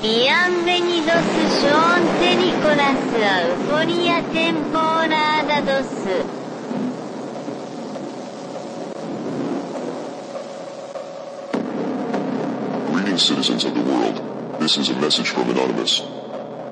Bienvenidos a Euforia temporada 2. Greetings, citizens of the world. This is a message from Anonymous.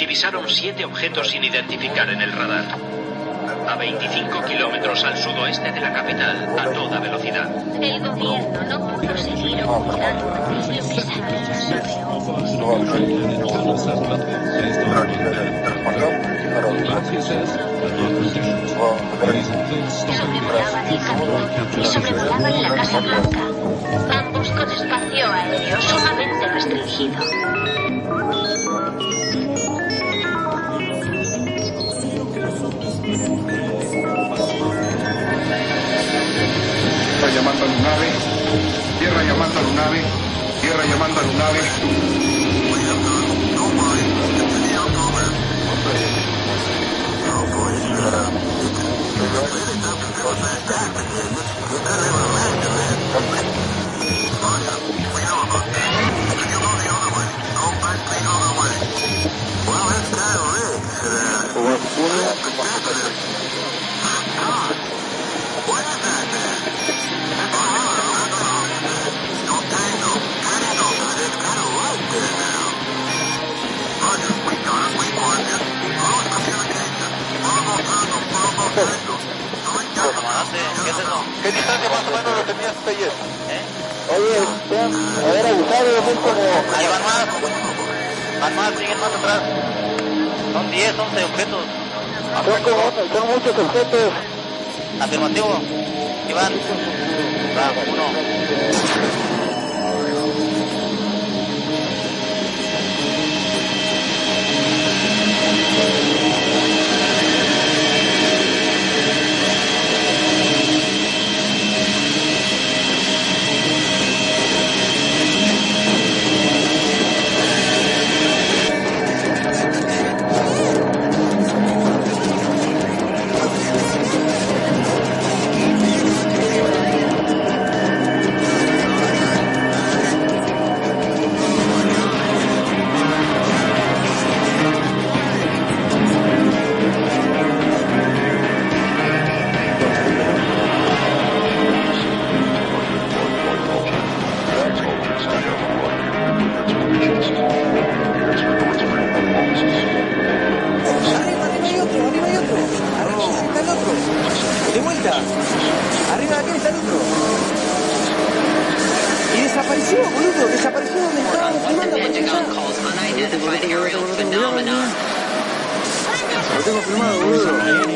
divisaron siete objetos sin identificar en el radar. A 25 kilómetros al sudoeste de la capital, a toda velocidad. El gobierno no pudo seguir ocultando lo que sabía sobre Sobrevolaba el camino y sobrevolaban la Casa Blanca, ambos con espacio aéreo sumamente restringido. Llamando a Lunave. Tierra llamando a Lunave. Tierra llamando a Lunave. ¿Qué distancia más o menos lo tenías ayer? Oye, a ver, abusado, son como... Ahí van más. Van más, siguen más atrás. Son 10, 11 objetos. Son, como, son muchos objetos. Afirmativo. Iván. Bravo, uno. Arriba de aquel está el otro. Y desapareció, boludo. Desapareció donde estaba filmando. Lo tengo filmado, boludo. Ven, ven, ven,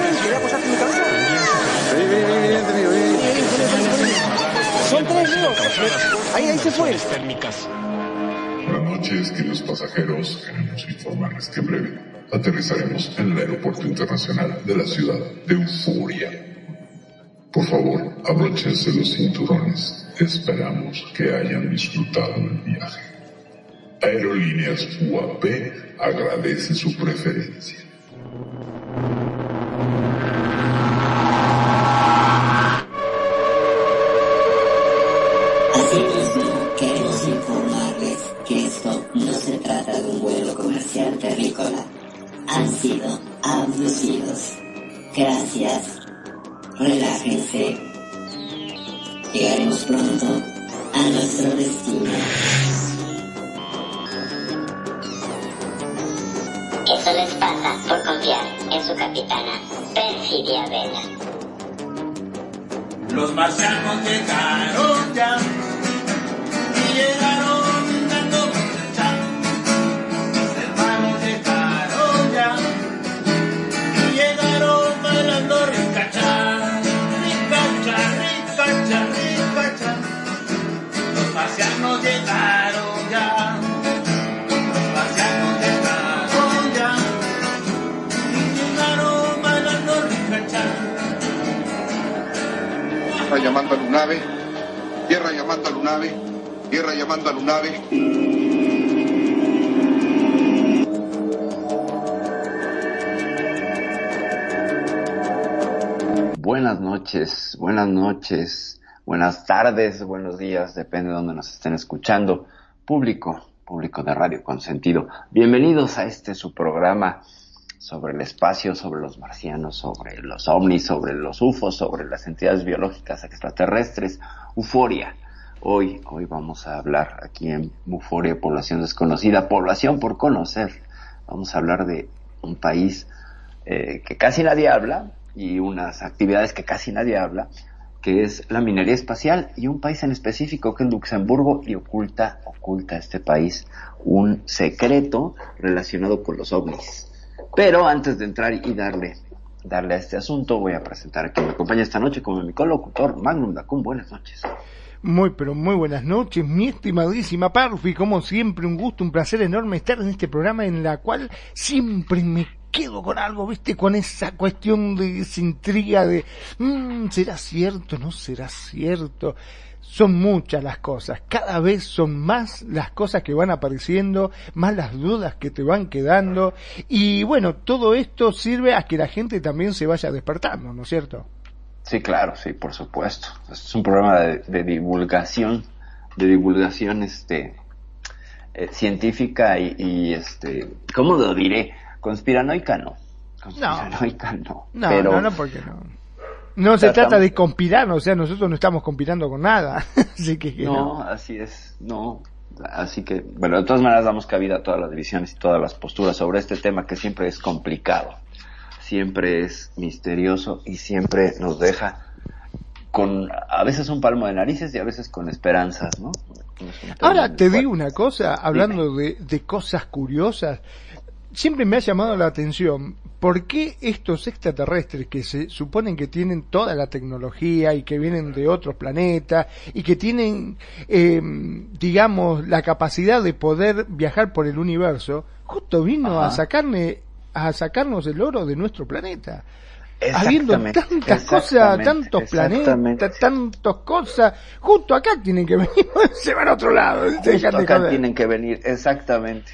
ven. ¿Querés apoyarte en mi cabeza? Vení, vení, vení, vení, vení, vení. Vení, vení, vení, vení, vení. Son tres, Leo. Ahí, ahí se fue. Buenas noches, queridos pasajeros. Queremos informarles que en breve aterrizaremos en el Aeropuerto Internacional de la ciudad de Euforia. Por favor, abróchense los cinturones. Esperamos que hayan disfrutado del viaje. Aerolíneas UAP agradece su preferencia. Han sido abducidos. Gracias. Relájense. Llegaremos pronto a nuestro destino. Eso les pasa por confiar en su capitana, Perfidia Vela. Los marcianos llegaron ya y llegaron llegaron ya. Los llegaron llamando a Lunave. Tierra llamando a Lunave. Tierra llamando a Lunave. Buenas noches, buenas noches buenas tardes, buenos días, depende de donde nos estén escuchando. Público, público de Radio Consentido, bienvenidos a este su programa sobre el espacio, sobre los marcianos, sobre los ovnis, sobre los UFOs, sobre las entidades biológicas extraterrestres, Euforia. Hoy, hoy vamos a hablar aquí en Euforia, población desconocida, población por conocer. Vamos a hablar de un país eh, que casi nadie habla, y unas actividades que casi nadie habla, que es la minería espacial y un país en específico que es Luxemburgo y oculta, oculta este país un secreto relacionado con los ovnis. Pero antes de entrar y darle, darle a este asunto, voy a presentar a quien me acompaña esta noche como mi colocutor, Magnum Dacun. Buenas noches. Muy, pero muy buenas noches, mi estimadísima Parfi. Como siempre, un gusto, un placer enorme estar en este programa en la cual siempre me quedo con algo, viste, con esa cuestión de esa intriga de, mmm, ¿será cierto? ¿No será cierto? Son muchas las cosas, cada vez son más las cosas que van apareciendo, más las dudas que te van quedando, y bueno, todo esto sirve a que la gente también se vaya despertando, ¿no es cierto? Sí, claro, sí, por supuesto. Es un programa de, divulgación, de divulgación, este, eh, científica y, y, este, ¿cómo lo diré? Conspiranoica no. Conspiranoica no. No, pero, no, no, porque no. No se trata de conspirar, o sea, nosotros no estamos conspirando con nada. así que, que no, no, así es, no. Así que, bueno, de todas maneras damos cabida a todas las divisiones y todas las posturas sobre este tema que siempre es complicado, siempre es misterioso y siempre nos deja con a veces un palmo de narices y a veces con esperanzas, ¿no? Ahora te digo una cosa, hablando de, de cosas curiosas, siempre me ha llamado la atención por qué estos extraterrestres que se suponen que tienen toda la tecnología y que vienen de otros planetas y que tienen, eh, digamos, la capacidad de poder viajar por el universo, justo vino Ajá. a sacarme, a sacarnos el oro de nuestro planeta. Habiendo tantas cosas, tantos planetas, tantas cosas, justo acá tienen que venir, se van a otro lado. Justo de acá tienen que venir, exactamente.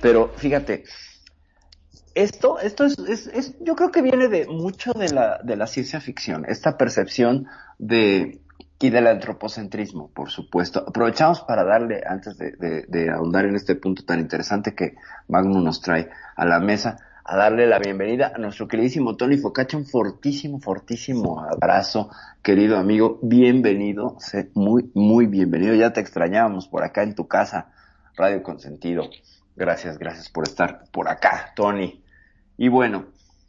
Pero fíjate, esto, esto es, es, es- yo creo que viene de mucho de la, de la ciencia ficción, esta percepción de, y del antropocentrismo, por supuesto. Aprovechamos para darle, antes de, de, de ahondar en este punto tan interesante que Magnum nos trae a la mesa, a darle la bienvenida a nuestro queridísimo Tony Focaccia, un fortísimo, fortísimo abrazo, querido amigo, bienvenido, sé muy, muy bienvenido, ya te extrañábamos por acá en tu casa, Radio Consentido. Gracias, gracias por estar por acá, Tony. Y bueno,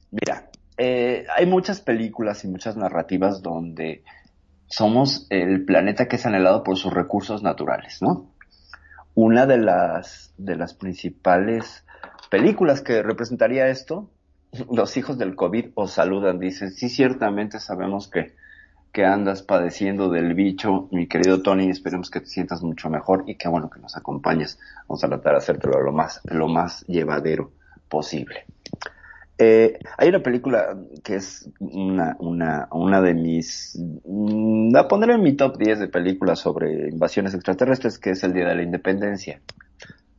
mira, eh, hay muchas películas y muchas narrativas donde somos el planeta que es anhelado por sus recursos naturales, ¿no? Una de las, de las principales películas que representaría esto, los hijos del COVID os saludan, dicen, sí, ciertamente sabemos que, que andas padeciendo del bicho, mi querido Tony, esperemos que te sientas mucho mejor y que bueno que nos acompañes. Vamos a tratar de hacértelo lo más, lo más llevadero posible. Eh, hay una película que es una, una, una de mis, mm, la pondré en mi top 10 de películas sobre invasiones extraterrestres, que es el Día de la Independencia,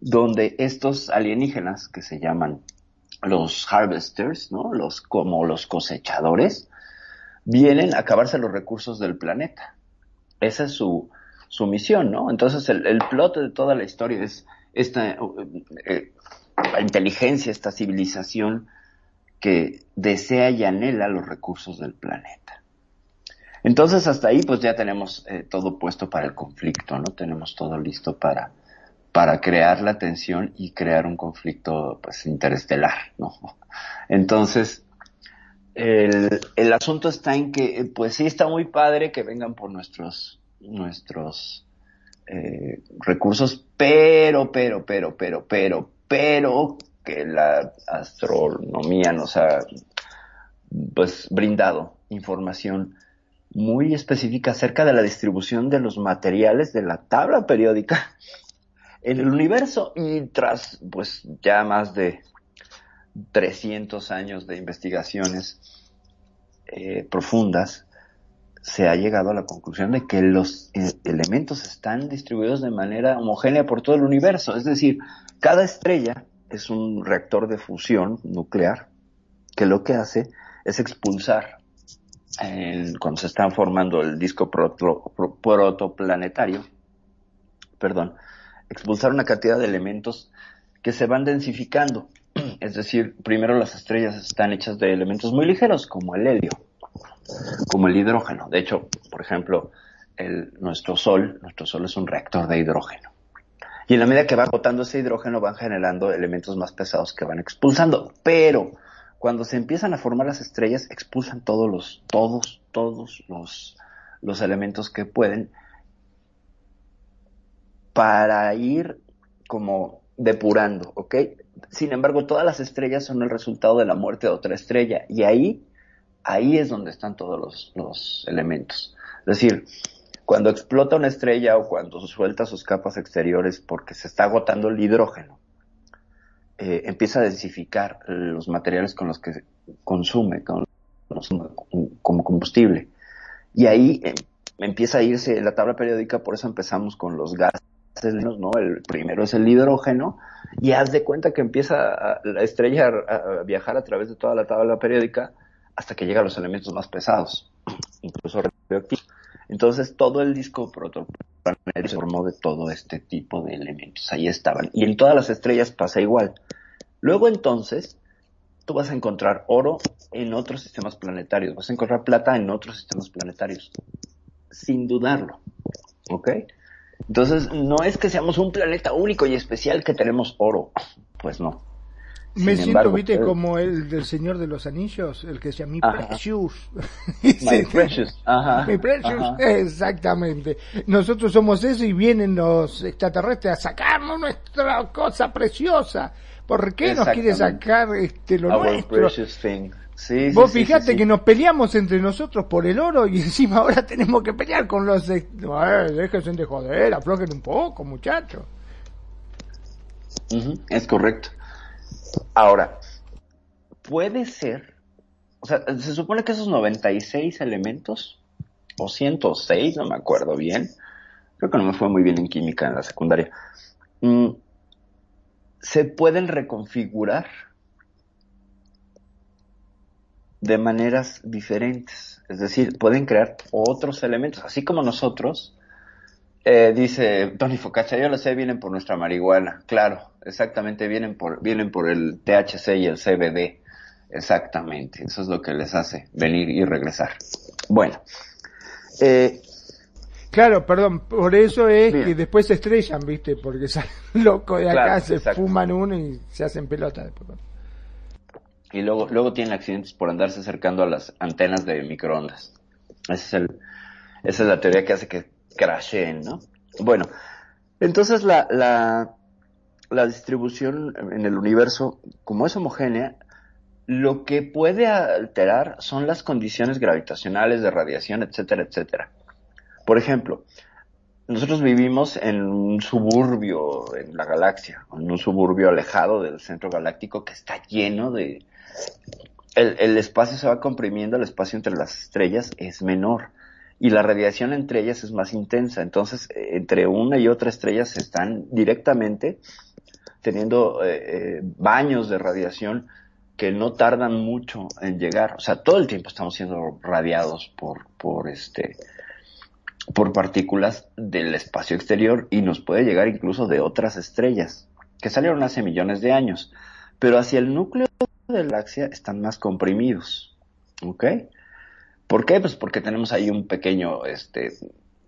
donde estos alienígenas que se llaman los harvesters, ¿no? Los, como los cosechadores, vienen a acabarse los recursos del planeta. Esa es su, su misión, ¿no? Entonces el, el plot de toda la historia es esta eh, la inteligencia, esta civilización que desea y anhela los recursos del planeta. Entonces hasta ahí pues ya tenemos eh, todo puesto para el conflicto, ¿no? Tenemos todo listo para, para crear la tensión y crear un conflicto pues interestelar, ¿no? Entonces, el, asunto está en que eh, pues sí está muy padre que vengan por nuestros, nuestros eh, recursos, pero, pero, pero, pero, pero, pero que la astronomía nos ha pues brindado información muy específica acerca de la distribución de los materiales de la tabla periódica en el universo y tras pues ya más de 300 años de investigaciones eh, profundas se ha llegado a la conclusión de que los eh, elementos están distribuidos de manera homogénea por todo el universo. Es decir, cada estrella es un reactor de fusión nuclear que lo que hace es expulsar, cuando se está formando el disco proto- pro- protoplanetario, perdón, expulsar una cantidad de elementos que se van densificando. Es decir, primero las estrellas están hechas de elementos muy ligeros, como el helio, como el hidrógeno. De hecho, por ejemplo, nuestro Sol, nuestro Sol es un reactor de hidrógeno. Y en la medida que va agotando ese hidrógeno van generando elementos más pesados que van expulsando. Pero cuando se empiezan a formar las estrellas, expulsan todos los, todos, todos los, los elementos que pueden para ir como depurando, ¿ok? Sin embargo, todas las estrellas son el resultado de la muerte de otra estrella. Y ahí, ahí es donde están todos los, elementos. Es decir, cuando explota una estrella o cuando suelta sus capas exteriores porque se está agotando el hidrógeno, eh, empieza a densificar los materiales con los que consume, con como combustible. Y ahí eh, empieza a irse la tabla periódica, por eso empezamos con los gases, ¿no? El primero es el hidrógeno, y haz de cuenta que empieza la estrella a, a viajar a través de toda la tabla periódica hasta que llega a los elementos más pesados, incluso radioactivos. Entonces todo el disco protoplanetario se formó de todo este tipo de elementos. Ahí estaban. Y en todas las estrellas pasa igual. Luego entonces, tú vas a encontrar oro en otros sistemas planetarios, vas a encontrar plata en otros sistemas planetarios, sin dudarlo. ¿Ok? Entonces, no es que seamos un planeta único y especial que tenemos oro. Pues no. Me siento, embargo, viste, eh, como el del Señor de los Anillos, el que decía mi Ajá. precious. My precious. Ajá. Mi precious, Ajá. exactamente. Nosotros somos eso y vienen los extraterrestres a sacarnos nuestra cosa preciosa. ¿Por qué nos quiere sacar este lo Our nuestro? Sí, Vos sí, fijate sí, que nos peleamos entre nosotros por el oro y encima ahora tenemos que pelear con los... Eh, déjense de joder, aflojen un poco, muchachos. Es correcto. Ahora, puede ser, o sea, se supone que esos 96 elementos, o 106, no me acuerdo bien, creo que no me fue muy bien en química en la secundaria, mm, se pueden reconfigurar de maneras diferentes. Es decir, pueden crear otros elementos, así como nosotros. Eh, dice Tony Focaccia, yo lo sé, vienen por nuestra marihuana. Claro, exactamente, vienen por, vienen por el THC y el CBD. Exactamente, eso es lo que les hace venir y regresar. Bueno, eh, Claro, perdón, por eso es Bien. que después se estrellan, ¿viste? Porque salen locos de acá, Claro, se exacto. fuman uno y se hacen pelota después. y luego, luego tienen accidentes por andarse acercando a las antenas de microondas. Ese es el, esa es la teoría que hace que crasheen, ¿no? Bueno, entonces la, la, la distribución en el universo, como es homogénea, lo que puede alterar son las condiciones gravitacionales de radiación, etcétera, etcétera. Por ejemplo, nosotros vivimos en un suburbio en la galaxia, en un suburbio alejado del centro galáctico que está lleno de... El, espacio se va comprimiendo, el espacio entre las estrellas es menor y la radiación entre ellas es más intensa. Entonces, eh, entre una y otra estrella se están directamente teniendo eh, eh, baños de radiación que no tardan mucho en llegar. O sea, todo el tiempo estamos siendo radiados por, por este, por partículas del espacio exterior y nos puede llegar incluso de otras estrellas que salieron hace millones de años. Pero hacia el núcleo de la galaxia están más comprimidos. ¿Ok? ¿Por qué? Pues porque tenemos ahí un pequeño este,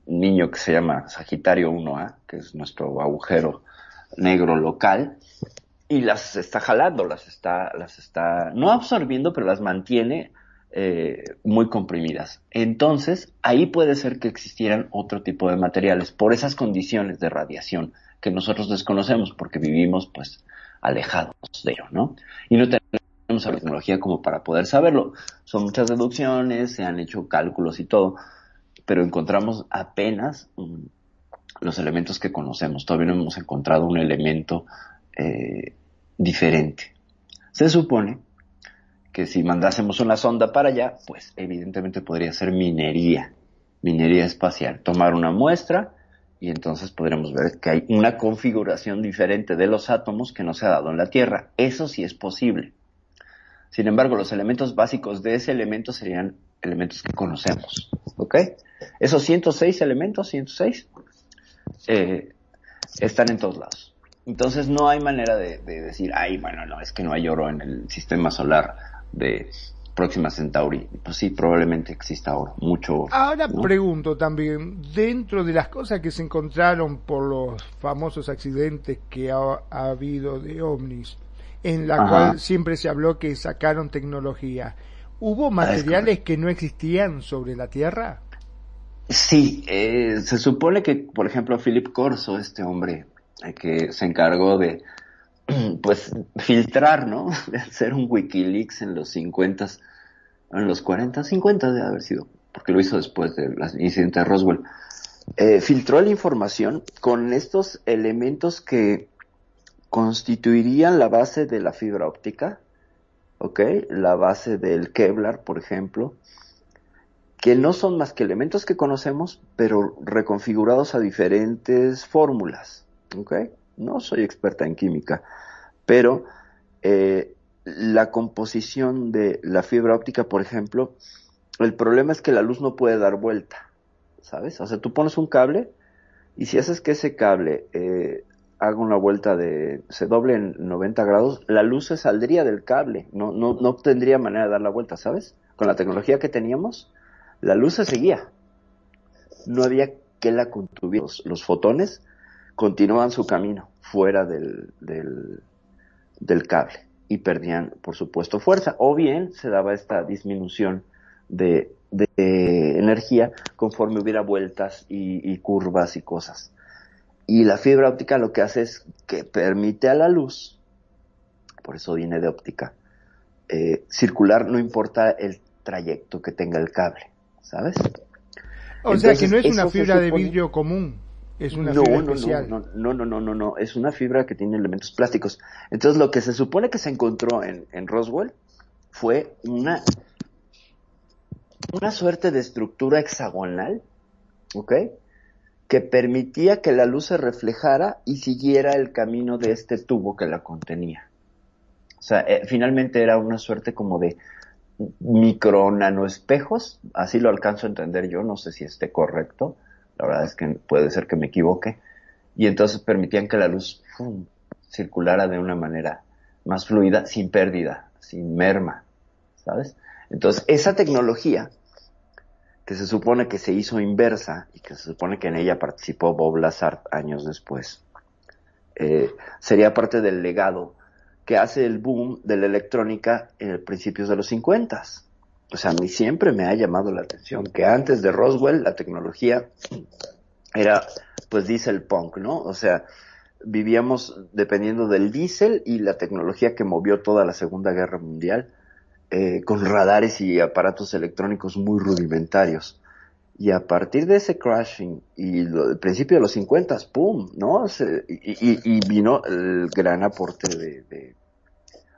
niño que se llama Sagitario 1A, que es nuestro agujero negro local, y las está jalando, las está, las está, no absorbiendo, pero las mantiene eh, muy comprimidas. Entonces, ahí puede ser que existieran otro tipo de materiales por esas condiciones de radiación que nosotros desconocemos porque vivimos pues alejados de ello, ¿no? Y no tenemos la tecnología como para poder saberlo. Son muchas deducciones, se han hecho cálculos y todo, pero encontramos apenas mm, los elementos que conocemos. Todavía no hemos encontrado un elemento eh, diferente. Se supone que si mandásemos una sonda para allá, pues evidentemente podría ser minería. minería espacial, tomar una muestra y entonces podremos ver que hay una configuración diferente de los átomos que no se ha dado en la Tierra. Eso sí es posible. Sin embargo, los elementos básicos de ese elemento serían elementos que conocemos. ¿Ok? Esos 106 elementos, 106, eh, están en todos lados. Entonces no hay manera de, de decir, ay, bueno, no, es que no hay oro en el sistema solar de Próxima Centauri. Pues sí, probablemente exista oro, mucho oro. Ahora ¿no? pregunto también, dentro de las cosas que se encontraron por los famosos accidentes que ha, ha habido de ovnis, en la Ajá. cual siempre se habló que sacaron tecnología, ¿hubo materiales que no existían sobre la Tierra? Sí, eh, se supone que, por ejemplo, Philip Corso, este hombre eh, que se encargó de, pues, filtrar, ¿no? De hacer un Wikileaks en los 50, en los 40, 50 de haber sido, porque lo hizo después del incidente de Roswell. Eh, filtró la información con estos elementos que constituirían la base de la fibra óptica, ¿ok? La base del Kevlar, por ejemplo, que no son más que elementos que conocemos, pero reconfigurados a diferentes fórmulas. ¿ok? No soy experta en química, pero eh, la composición de la fibra óptica, por ejemplo, el problema es que la luz no puede dar vuelta, ¿sabes? O sea, tú pones un cable y si haces que ese cable eh, haga una vuelta de, se doble en 90 grados, la luz se saldría del cable, no, no, no tendría manera de dar la vuelta, ¿sabes? Con la tecnología que teníamos, la luz se seguía. No había que la contuviera. Los, los fotones continuaban su camino fuera del, del, del cable y perdían, por supuesto, fuerza. O bien se daba esta disminución de, de energía conforme hubiera vueltas y, y curvas y cosas. Y la fibra óptica lo que hace es que permite a la luz, por eso viene de óptica, eh, circular no importa el trayecto que tenga el cable, ¿sabes? O sea que no es una fibra de vidrio común, es una no, fibra no, especial. No, no, no, no, no, no, es una fibra que tiene elementos plásticos. Entonces lo que se supone que se encontró en, en Roswell fue una, una suerte de estructura hexagonal, ¿ok? Que permitía que la luz se reflejara y siguiera el camino de este tubo que la contenía. O sea, eh, finalmente era una suerte como de micro nanoespejos, así lo alcanzo a entender yo, no sé si esté correcto, la verdad es que puede ser que me equivoque, y entonces permitían que la luz circulara de una manera más fluida, sin pérdida, sin merma, ¿sabes? Entonces, esa tecnología, que se supone que se hizo inversa y que se supone que en ella participó Bob Lazar años después, eh, sería parte del legado que hace el boom de la electrónica en principios de los 50. Sea, a mí siempre me ha llamado la atención que antes de Roswell la tecnología era pues diesel punk, ¿no? O sea, vivíamos dependiendo del diésel y la tecnología que movió toda la Segunda Guerra Mundial eh, con radares y aparatos electrónicos muy rudimentarios. Y a partir de ese crashing y lo, el principio de los 50, ¡pum! ¿no? Se- y, y- y vino el gran aporte de, de,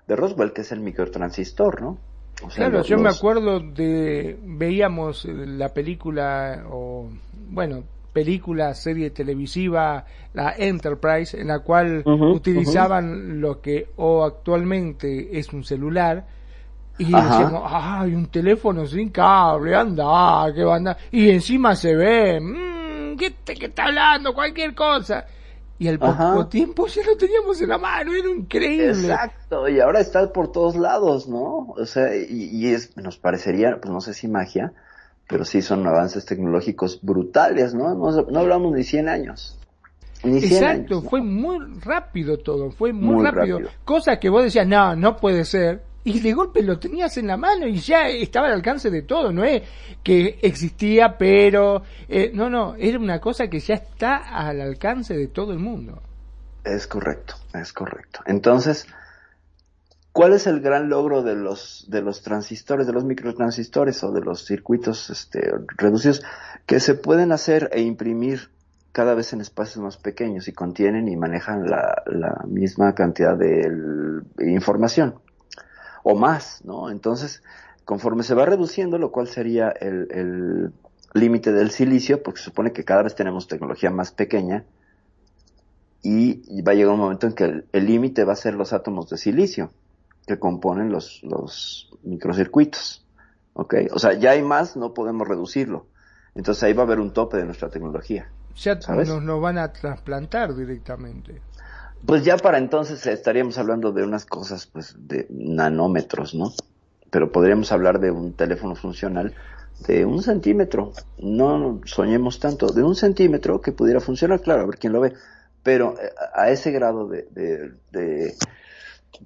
de Roswell, que es el microtransistor, ¿no? O sea, Claro, los- yo me acuerdo de veíamos la película o bueno, película, serie televisiva, la Enterprise, en la cual utilizaban lo que o actualmente es un celular y Ajá. decíamos, ay, un teléfono sin cable, anda, qué banda, y encima se ve, mmm, ¿qué, te- qué está hablando? Cualquier cosa. Y al poco Ajá. tiempo ya lo teníamos en la mano, era increíble. Exacto, y ahora está por todos lados, ¿no? O sea, y, y es, nos parecería, pues no sé si magia, pero sí son avances tecnológicos brutales, ¿no? No, no hablamos ni 100 años. Ni 100 Exacto, años, ¿no? fue muy rápido todo, fue muy, Muy rápido. rápido. Cosa que vos decías, no, no puede ser. Y de golpe lo tenías en la mano y ya estaba al alcance de todo, no es que existía, pero... eh, no, no, era una cosa que ya está al alcance de todo el mundo. Es correcto, es correcto. Entonces, ¿cuál es el gran logro de los, de los transistores, de los microtransistores o de los circuitos este, reducidos que se pueden hacer e imprimir cada vez en espacios más pequeños y contienen y manejan la, la misma cantidad de información o más, ¿no? Entonces, conforme se va reduciendo, lo cual sería el, el límite del silicio, porque se supone que cada vez tenemos tecnología más pequeña y va a llegar un momento en que el- límite va a ser los átomos de silicio que componen los, los microcircuitos. ¿Ok? O sea, ya hay más, no podemos reducirlo. Entonces ahí va a haber un tope de nuestra tecnología. Ya ¿Sabes? nos, nos van a trasplantar directamente. Pues ya para entonces estaríamos hablando de unas cosas pues de nanómetros, ¿no? Pero podríamos hablar de un teléfono funcional de un centímetro. No soñemos tanto, de un centímetro que pudiera funcionar, claro, a ver quién lo ve. Pero eh, a ese grado de, de, de,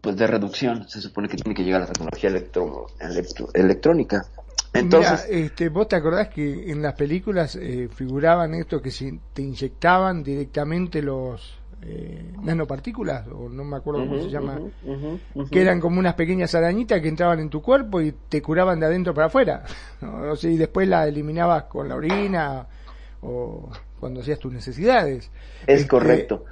pues de reducción se supone que tiene que llegar la tecnología electro, electro- electrónica. Entonces, Mira, este, ¿vos te acordás que en las películas eh, figuraban esto que si te inyectaban directamente los eh, nanopartículas, o no me acuerdo cómo se llama, que eran como unas pequeñas arañitas que entraban en tu cuerpo y te curaban de adentro para afuera. ¿no? O sea, y después la eliminabas con la orina o cuando hacías tus necesidades. es Este, correcto.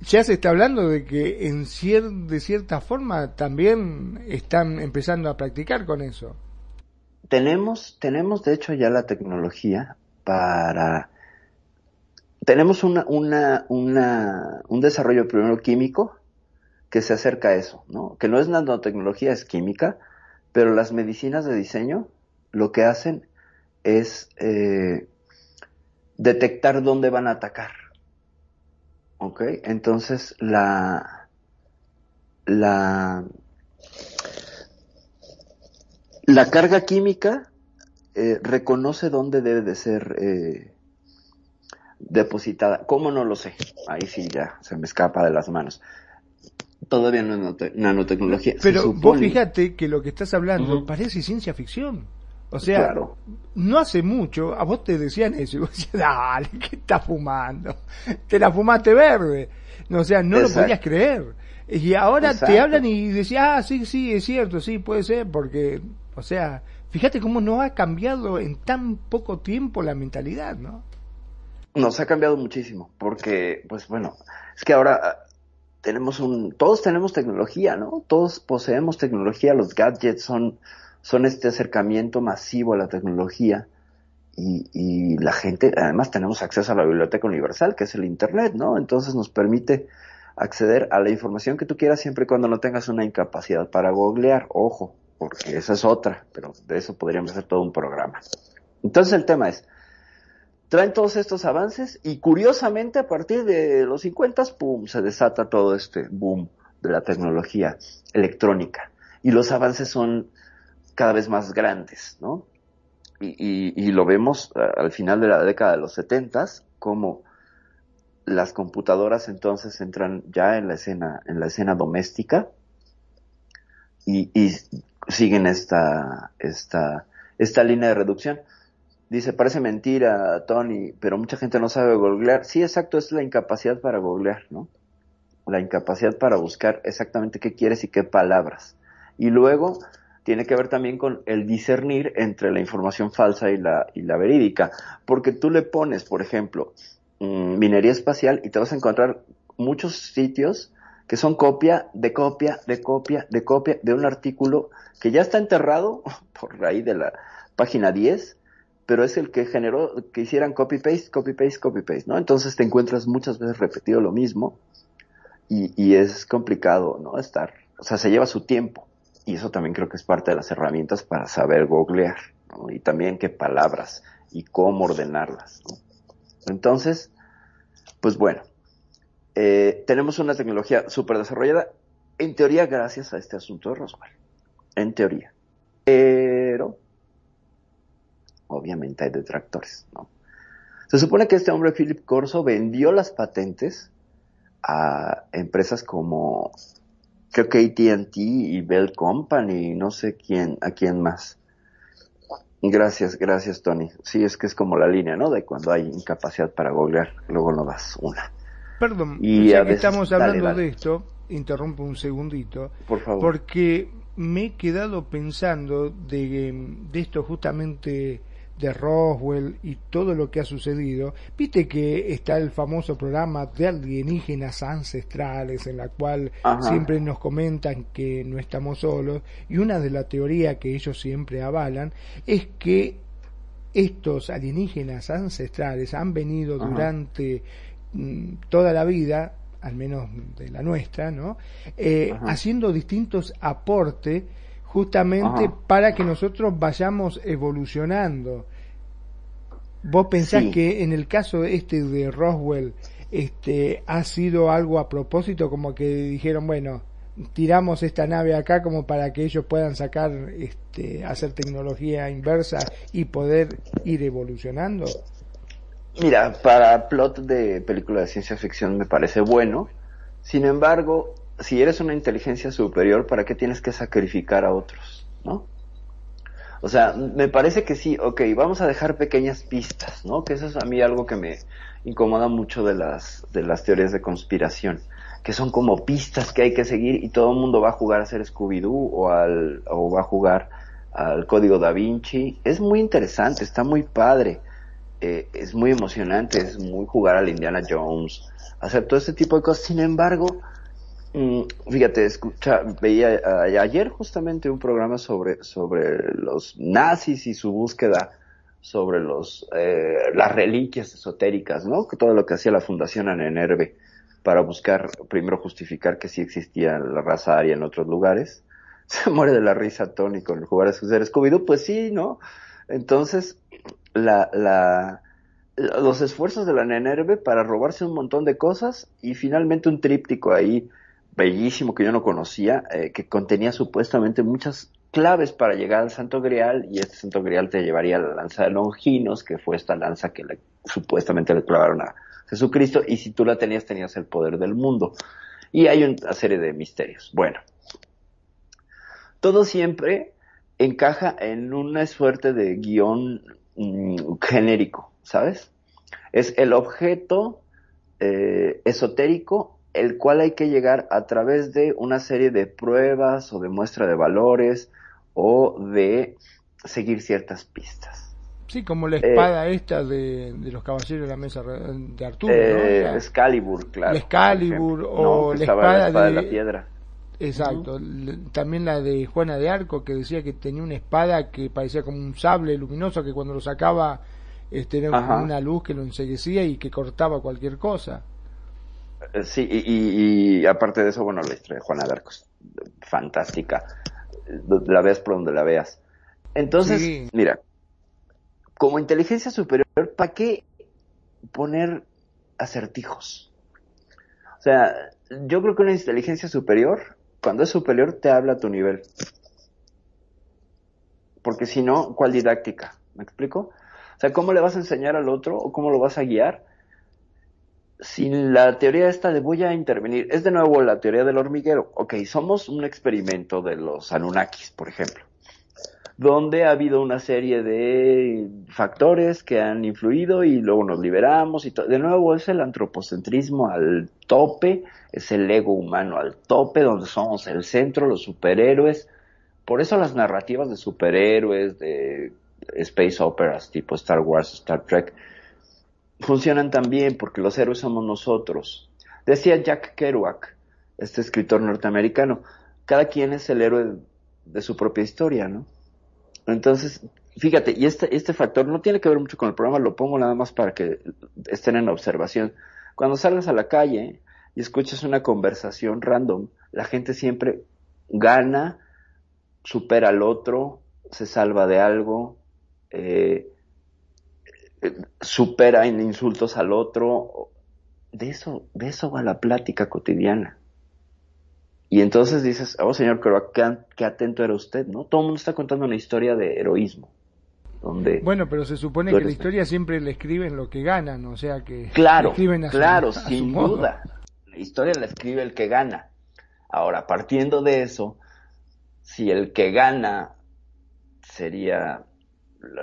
Ya se está hablando de que en cier- de cierta forma también están empezando a practicar con eso. tenemos, tenemos de hecho ya la tecnología para tenemos una, una, una, un desarrollo primero químico que se acerca a eso, ¿no? Que no es nanotecnología, es química, pero las medicinas de diseño lo que hacen es eh, detectar dónde van a atacar. ¿Ok? Entonces la, la, la carga química eh, reconoce dónde debe de ser eh, depositada. ¿Cómo no lo sé? Ahí sí ya se me escapa de las manos. Todavía no es nanote- nanotecnología. Se Pero vos fíjate que lo que estás hablando parece ciencia ficción. O sea, Claro. no hace mucho, a vos te decían eso, y vos decías, dale, ¿qué estás fumando? Te la fumaste verde. No, o sea, no Exacto. lo podías creer. Y ahora te hablan y decías, ah, sí, sí, es cierto, sí, puede ser, porque, o sea, fíjate cómo no ha cambiado en tan poco tiempo la mentalidad, ¿no? Nos ha cambiado muchísimo, porque, pues bueno, es que ahora ah, tenemos un, todos tenemos tecnología, ¿no? Todos poseemos tecnología, los gadgets son, son este acercamiento masivo a la tecnología y, y la gente, además tenemos acceso a la biblioteca universal, que es el Internet, ¿no? Entonces nos permite acceder a la información que tú quieras siempre y cuando no tengas una incapacidad para googlear, ojo, porque esa es otra, pero de eso podríamos hacer todo un programa. Entonces el tema es, traen todos estos avances y curiosamente a partir de los 50, pum, se desata todo este boom de la tecnología electrónica y los avances son cada vez más grandes, ¿no? Y, lo vemos eh, al final de la década de los 70 como las computadoras entonces entran ya en la escena, en la escena doméstica y, y siguen esta, esta, esta línea de reducción. Dice, parece mentira, Tony, pero mucha gente no sabe googlear. Sí, exacto, es la incapacidad para googlear, ¿no? La incapacidad para buscar exactamente qué quieres y qué palabras. Y luego tiene que ver también con el discernir entre la información falsa y la, y la verídica. Porque tú le pones, por ejemplo, mm, minería espacial y te vas a encontrar muchos sitios que son copia de copia de copia de copia de un artículo que ya está enterrado por ahí de la página 10, pero es el que generó que hicieran copy paste, copy paste, copy paste, ¿no? Entonces te encuentras muchas veces repetido lo mismo y, y es complicado, ¿no? Estar, o sea, se lleva su tiempo y eso también creo que es parte de las herramientas para saber googlear, ¿no? Y también qué palabras y cómo ordenarlas, ¿no? Entonces, pues bueno, eh, tenemos una tecnología súper desarrollada, en teoría gracias a este asunto de Roswell, en teoría. Pero, obviamente hay detractores, ¿no? Se supone que este hombre, Philip Corso, vendió las patentes a empresas como, creo que AT&T y Bell Company, no sé quién, a quién más. Gracias, gracias Tony. Sí, es que es como la línea, ¿no? De cuando hay incapacidad para googlear, luego no das una. Perdón, Y ya que veces- estamos dale, hablando dale. de esto, interrumpo un segundito, Por favor. porque me he quedado pensando de, de esto justamente de Roswell y todo lo que ha sucedido. Viste que está el famoso programa de alienígenas ancestrales en la cual Ajá. siempre nos comentan que no estamos solos y una de las teorías que ellos siempre avalan es que estos alienígenas ancestrales han venido Ajá. durante mm, toda la vida, al menos de la nuestra, ¿no? Eh, haciendo distintos aportes justamente Ajá. para que nosotros vayamos evolucionando. ¿Vos pensás Sí. que en el caso este de Roswell este ha sido algo a propósito como que dijeron, bueno, tiramos esta nave acá como para que ellos puedan sacar este hacer tecnología inversa y poder ir evolucionando? Mira, para plot de película de ciencia ficción me parece bueno. Sin embargo, si eres una inteligencia superior, ¿para qué tienes que sacrificar a otros? ¿No? O sea, me parece que sí, ok, vamos a dejar pequeñas pistas, ¿no? Que eso es a mí algo que me incomoda mucho de las, de las teorías de conspiración, que son como pistas que hay que seguir y todo el mundo va a jugar a ser Scooby-Doo o, al, o va a jugar al código da Vinci. Es muy interesante, está muy padre, eh, es muy emocionante, es muy jugar al Indiana Jones, hacer todo este tipo de cosas. Sin embargo, Fíjate, escucha, veía a- ayer justamente un programa sobre, sobre los nazis y su búsqueda sobre los, eh, las reliquias esotéricas, ¿no? Todo lo que hacía la Fundación Anenerve para buscar, primero justificar que sí existía la raza aria en otros lugares. Se muere de la risa Tony con el jugar a ser Scooby-Doo, pues sí, ¿no? Entonces, la, la, los esfuerzos de la Nenerve para robarse un montón de cosas y finalmente un tríptico ahí bellísimo que yo no conocía, eh, que contenía supuestamente muchas claves para llegar al Santo Grial y este Santo Grial te llevaría a la lanza de Longinos, que fue esta lanza que le- supuestamente le clavaron a Jesucristo y si tú la tenías tenías el poder del mundo. Y hay una serie de misterios. Bueno, todo siempre encaja en una suerte de guion mm, genérico, ¿sabes? Es el objeto eh, esotérico el cual hay que llegar a través de una serie de pruebas o de muestra de valores o de seguir ciertas pistas. Sí, como la Eh, espada esta de, de los caballeros de la mesa de Arturo, Eh, ¿no? O sea, Excalibur, claro. la Excalibur o No, la espada, la espada de... de, la piedra. Exacto. También la de Juana de Arco que decía que tenía una espada que parecía como un sable luminoso que cuando lo sacaba este, era Ajá. una luz que lo enseguecía y que cortaba cualquier cosa. Eh, Sí, y, y- y aparte de eso, bueno, la historia de Juana de Arco es fantástica. La veas por donde la veas. Entonces, Sí. mira, como inteligencia superior, ¿para qué poner acertijos? O sea, yo creo que una inteligencia superior, cuando es superior, te habla a tu nivel. Porque si no, ¿cuál didáctica? ¿Me explico? O sea, ¿cómo le vas a enseñar al otro o cómo lo vas a guiar sin la teoría esta de voy a intervenir, es de nuevo la teoría del hormiguero. Ok, somos un experimento de los Anunnakis, por ejemplo, donde ha habido una serie de factores que han influido y luego nos liberamos y de nuevo es el antropocentrismo al tope, es el ego humano al tope, donde somos el centro, los superhéroes. Por eso las narrativas de superhéroes, de space operas tipo Star Wars, Star Trek, funcionan también porque los héroes somos nosotros. Decía Jack Kerouac, este escritor norteamericano, cada quien es el héroe de su propia historia, ¿no? Entonces, fíjate, y este, este factor no tiene que ver mucho con el programa, lo pongo nada más para que estén en observación. Cuando salgas a la calle y escuchas una conversación random, la gente siempre gana, supera al otro, se salva de algo, eh, supera en insultos al otro. De eso, de eso va la plática cotidiana. Y entonces dices, oh señor Kerouac, qué, atento era usted, ¿no? Todo el mundo está contando una historia de heroísmo. Donde, Bueno, pero se supone que la historia siempre le escriben lo que ganan, o sea que claro, le escriben a su- claro, a sin duda. La historia la escribe el que gana. Ahora, partiendo de eso, si el que gana sería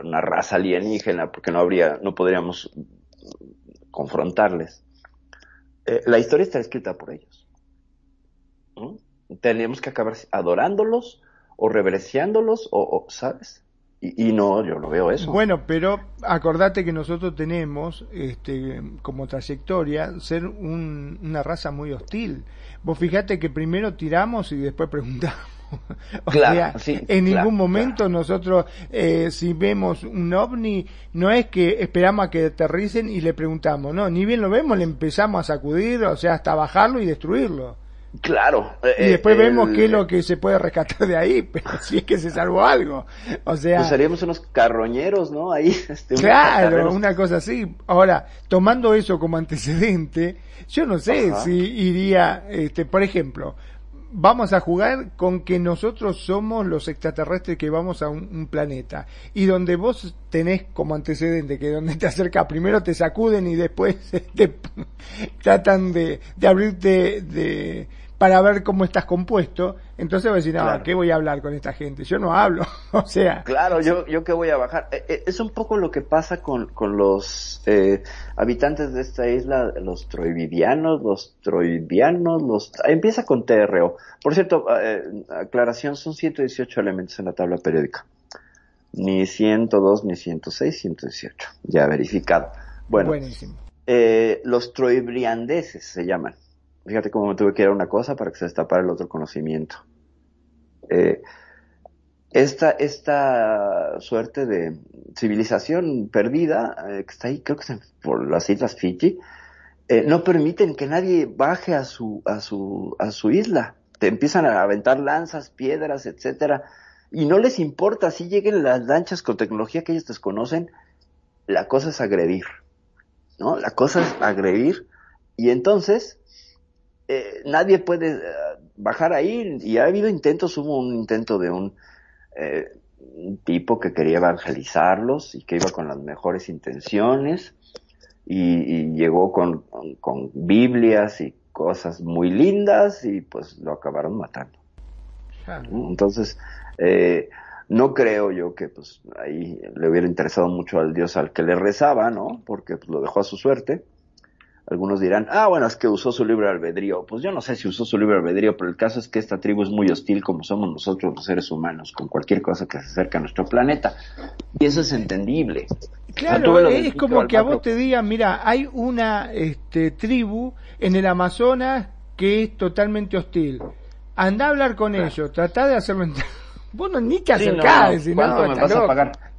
una raza alienígena, porque no habría, no podríamos confrontarles. eh, la historia está escrita por ellos. ¿no? Tendríamos que acabar adorándolos o reverenciándolos o, ¿sabes? Y, y no, yo no veo eso. Bueno, pero acordate que nosotros tenemos este, como trayectoria ser un- una raza muy hostil. Vos fijate que primero tiramos y después preguntamos. o Claro, sea, sí, en claro, ningún momento nosotros, eh, si vemos un ovni, no es que esperamos a que aterricen y le preguntamos, no, ni bien lo vemos, le empezamos a sacudir, o sea, hasta bajarlo y destruirlo. Claro. Y eh, después vemos el- qué es lo que se puede rescatar de ahí, pero si es que se salvó algo. O sea, Pues seríamos unos carroñeros, ¿no? Ahí, este, Claro, una cosa así. Ahora, tomando eso como antecedente, yo no sé Ajá. si iría, este, por ejemplo, vamos a jugar con que nosotros somos los extraterrestres que vamos a un, planeta. Y donde vos tenés como antecedente que donde te acercas primero te sacuden y después te tratan de, de abrirte de para ver cómo estás compuesto, entonces voy a decir, no, Claro. ¿qué voy a hablar con esta gente? Yo no hablo, o sea, Claro, yo, yo que voy a bajar. Eh, eh, Es un poco lo que pasa con, con los eh, habitantes de esta isla, los troividianos, los troidianos, los... Empieza con TRO. Por cierto, eh, aclaración, son 118 elementos en la tabla periódica. Ni 102, ni 106, 118. Ya verificado. Bueno, buenísimo. eh, los troibriandeses se llaman. Fíjate cómo me tuve que ir a una cosa para que se destapara el otro conocimiento. Eh, esta, esta suerte de civilización perdida eh, que está ahí, creo que es por las islas Fiji, eh, no permiten que nadie baje a su, a su, a su isla. Te empiezan a aventar lanzas, piedras, etcétera, y no les importa si lleguen las lanchas con tecnología que ellos desconocen, la cosa es agredir, ¿no? La cosa es agredir, y entonces eh, nadie puede eh, bajar ahí, y ha habido intentos, hubo un intento de un, eh, un tipo que quería evangelizarlos y que iba con las mejores intenciones, y, y llegó con, con, con Biblias y cosas muy lindas, y pues lo acabaron matando. Entonces, eh, no creo yo que pues ahí le hubiera interesado mucho al Dios al que le rezaba, ¿no? Porque pues, lo dejó a su suerte. Algunos dirán, ah, bueno, es que usó su libre albedrío. Pues yo no sé si usó su libre albedrío, pero el caso es que esta tribu es muy hostil como somos nosotros los seres humanos, con cualquier cosa que se acerque a nuestro planeta. Y eso es entendible. Claro, es como que a vos te digan, mira, hay una este, tribu en el Amazonas que es totalmente hostil. Anda a hablar con ellos, tratá de hacerlo entender. Vos no, ni te Sí, no, acercás, no, ¿cuánto no, me vas a pagar?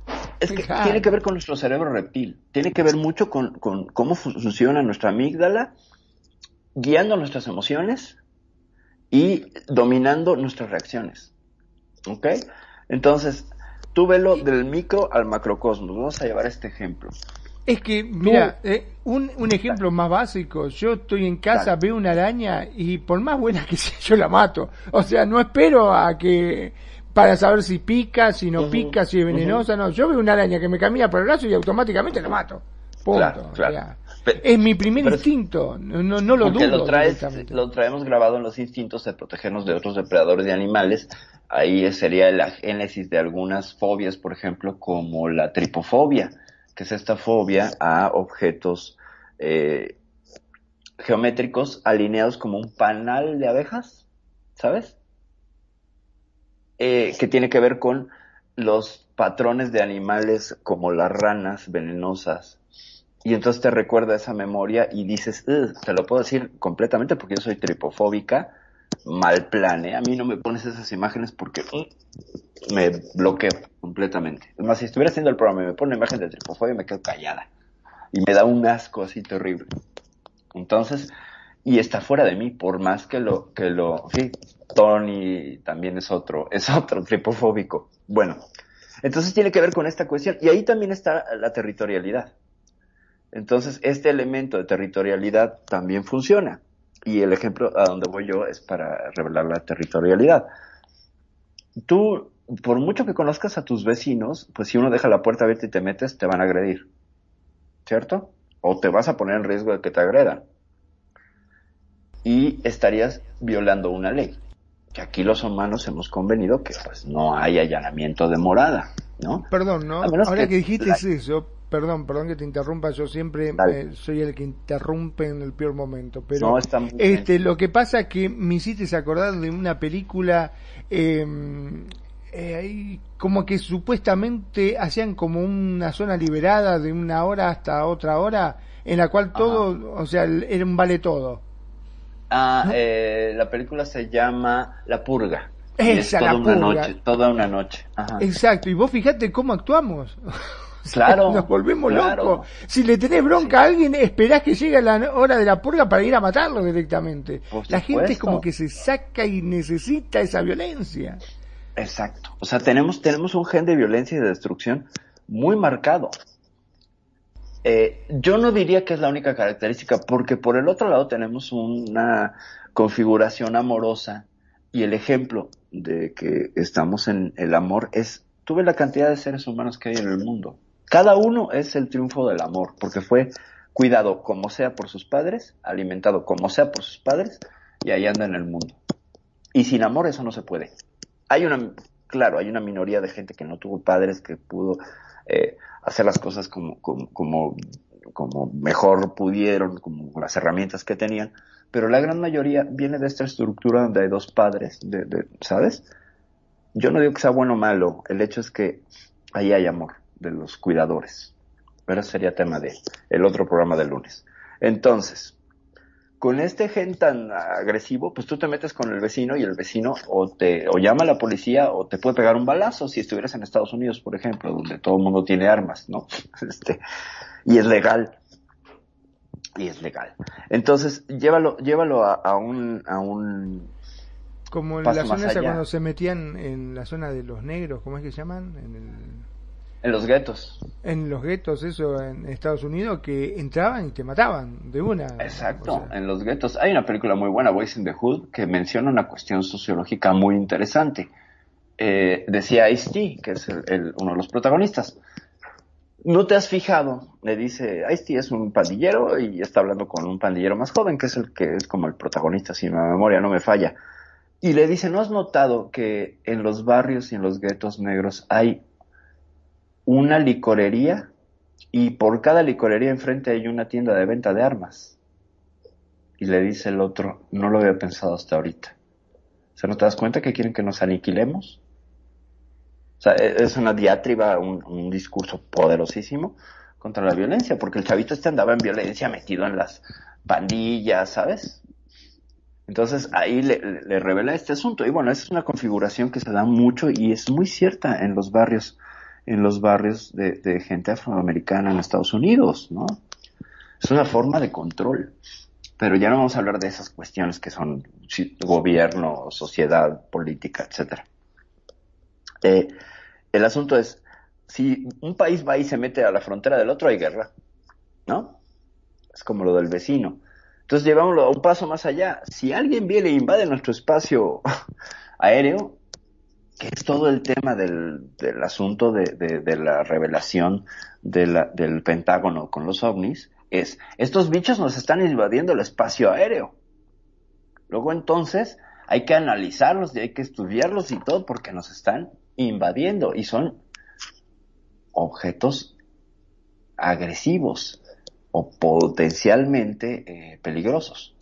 Es que tiene que ver con nuestro cerebro reptil, tiene que ver mucho con, con cómo fu- funciona nuestra amígdala, guiando nuestras emociones y dominando nuestras reacciones. ¿Ok? Entonces, tú velo del micro al macrocosmos. Vamos a llevar este ejemplo. Es que, mira, eh, un, un ejemplo más básico, yo estoy en casa, veo una araña y por más buena que sea, yo la mato. O sea, no espero a que, para saber si pica, si no pica, si es venenosa, no. Yo veo una araña que me camina por el brazo y automáticamente la mato. Punto. Claro, O claro. sea, es mi primer instinto, no, no, lo dudo. lo, traes, lo traemos grabado en los instintos de protegernos de otros depredadores de animales. Ahí sería la génesis de algunas fobias, por ejemplo, como la tripofobia, que es esta fobia a objetos eh, geométricos alineados como un panal de abejas, ¿sabes? Eh, que tiene que ver con los patrones de animales como las ranas venenosas, y entonces te recuerda esa memoria y dices, te lo puedo decir completamente porque yo soy tripofóbica, mal plan, ¿eh? A mí no me pones esas imágenes porque "Mm", me bloqueo completamente. Es más, si estuviera haciendo el programa y me pone una imagen de tripofobia, me quedo callada. Y me da un asco así terrible. Entonces, y está fuera de mí, por más que lo, que lo, sí, Tony también es otro, es otro tripofóbico. Bueno, entonces tiene que ver con esta cuestión. Y ahí también está la territorialidad. Entonces, este elemento de territorialidad también funciona. Y el ejemplo a donde voy yo es para revelar la territorialidad. Tú, por mucho que conozcas a tus vecinos, pues si uno deja la puerta abierta y te metes, te van a agredir. ¿Cierto? O te vas a poner en riesgo de que te agredan. Y estarías violando una ley. Que aquí los humanos hemos convenido que pues no hay allanamiento de morada, ¿no? Perdón, ¿no? Ahora que que, dijiste la- eso, perdón, perdón que te interrumpa, yo siempre eh, soy el que interrumpe en el peor momento, pero No, está muy bien. este, lo que pasa es que me hiciste acordar de una película eh, eh, como que supuestamente hacían como una zona liberada de una hora hasta otra hora en la cual todo, o sea, era un vale todo. Ah, eh, la película se llama La Purga. Y es Esa, toda la una purga. noche, toda una noche. Ajá. Exacto, y vos fíjate cómo actuamos. Claro, Nos volvemos claro. locos. Si le tenés bronca a alguien, esperás que llegue la hora de la purga para ir a matarlo directamente. Por La gente es como que se saca y necesita esa violencia. Exacto. O sea, tenemos, tenemos un gen de violencia y de destrucción muy marcado. Eh, yo no diría que es la única característica, porque por el otro lado tenemos una configuración amorosa y el ejemplo de que estamos en el amor es, tú ves la cantidad de seres humanos que hay en el mundo. Cada uno es el triunfo del amor, porque fue cuidado como sea por sus padres, alimentado como sea por sus padres, y ahí anda en el mundo. Y sin amor eso no se puede. Hay una, claro, hay una minoría de gente que no tuvo padres, que pudo eh, hacer las cosas como, como, como, como mejor pudieron, como las herramientas que tenían, pero la gran mayoría viene de esta estructura donde hay dos padres, de, de, ¿sabes? Yo no digo que sea bueno o malo, el hecho es que ahí hay amor de los cuidadores. Pero sería tema de el otro programa del lunes. Entonces, con este gen tan agresivo, pues tú te metes con el vecino y el vecino o te o llama a la policía o te puede pegar un balazo si estuvieras en Estados Unidos, por ejemplo, donde todo el mundo tiene armas, ¿no? Este, y es legal. Y es legal. Entonces, llévalo, llévalo a, a un, a un Como en la zona esa allá. cuando se metían en la zona de los negros, ¿cómo es que se llaman? En, el- en los guetos. en los guetos, eso, en Estados Unidos, que entraban y te mataban de una. Exacto, O sea, en los guetos. Hay una película muy buena, Boys in the Hood, que menciona una cuestión sociológica muy interesante. Eh, decía Ice-T, que es el- el- uno de los protagonistas. ¿No te has fijado? Le dice, Ice-T es un pandillero y está hablando con un pandillero más joven, que es el que es como el protagonista, si mi memoria no me falla. Y le dice, ¿no has notado que en los barrios y en los guetos negros hay una licorería y por cada licorería enfrente hay una tienda de venta de armas? Y le dice el otro, no lo había pensado hasta ahorita. O sea, ¿no te das cuenta que quieren que nos aniquilemos? O sea, e- es una diatriba, un, discurso poderosísimo contra la violencia, porque el chavito este andaba en violencia metido en las pandillas, ¿sabes? Entonces ahí le, le- revela este asunto. Y bueno, es una configuración que se da mucho y es muy cierta en los barrios, en los barrios de, gente afroamericana en Estados Unidos, ¿no? Es una forma de control. Pero ya no vamos a hablar de esas cuestiones que son gobierno, sociedad, política, etcétera. Eh, el asunto es, si un país va y se mete a la frontera del otro, hay guerra, ¿no? Es como lo del vecino. Entonces llevámoslo a un paso más allá. Si alguien viene e invade nuestro espacio aéreo, que es todo el tema del, asunto de, la revelación de la- del Pentágono con los ovnis, es, estos bichos nos están invadiendo el espacio aéreo. Luego entonces hay que analizarlos y hay que estudiarlos y todo porque nos están invadiendo y son objetos agresivos o potencialmente eh, peligrosos.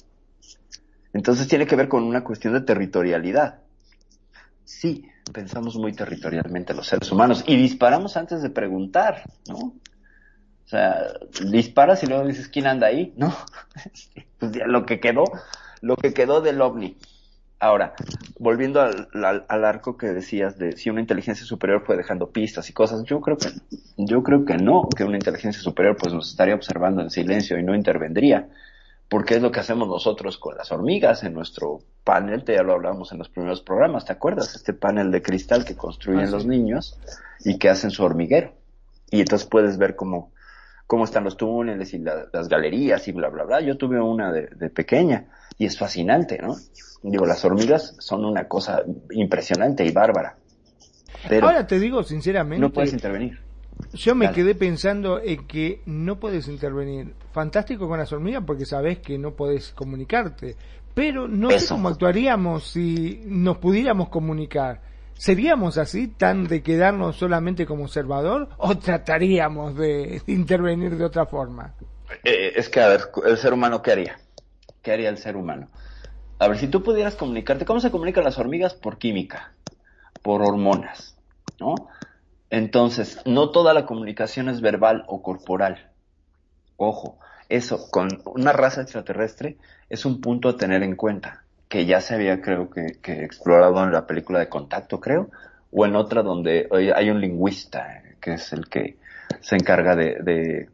Entonces tiene que ver con una cuestión de territorialidad. Sí, pensamos muy territorialmente los seres humanos y disparamos antes de preguntar, ¿no? O sea, disparas y luego dices quién anda ahí, ¿no? Pues ya lo que quedó, lo que quedó del ovni. Ahora, volviendo al, al, al arco que decías de si una inteligencia superior fue dejando pistas y cosas, yo creo que yo creo que no, que una inteligencia superior pues nos estaría observando en silencio y no intervendría, porque es lo que hacemos nosotros con las hormigas en nuestro panel, te ya lo hablamos en los primeros programas, ¿te acuerdas? Este panel de cristal que construyen Ah, sí. los niños y que hacen su hormiguero. Y entonces puedes ver cómo, cómo están los túneles y la- las galerías y bla, bla, bla. Yo tuve una de, de pequeña y es fascinante, ¿no? Digo, las hormigas son una cosa impresionante y bárbara. Pero Ahora te digo sinceramente, no puedes intervenir. Yo me Dale. quedé pensando en que no puedes intervenir. Fantástico con las hormigas porque sabes que no podés comunicarte. Pero no sé Eso. cómo actuaríamos si nos pudiéramos comunicar. ¿Seríamos así, tan de quedarnos solamente como observador o trataríamos de intervenir de otra forma? Eh, es que, a ver, el ser humano, ¿qué haría? ¿Qué haría el ser humano? A ver, si tú pudieras comunicarte, ¿cómo se comunican las hormigas? Por química, por hormonas, ¿no? Entonces, no toda la comunicación es verbal o corporal. Ojo, eso con una raza extraterrestre es un punto a tener en cuenta. que ya se había, creo que, explorado en la película de Contacto, creo, o en otra donde hay un lingüista, que es el que se encarga de, de,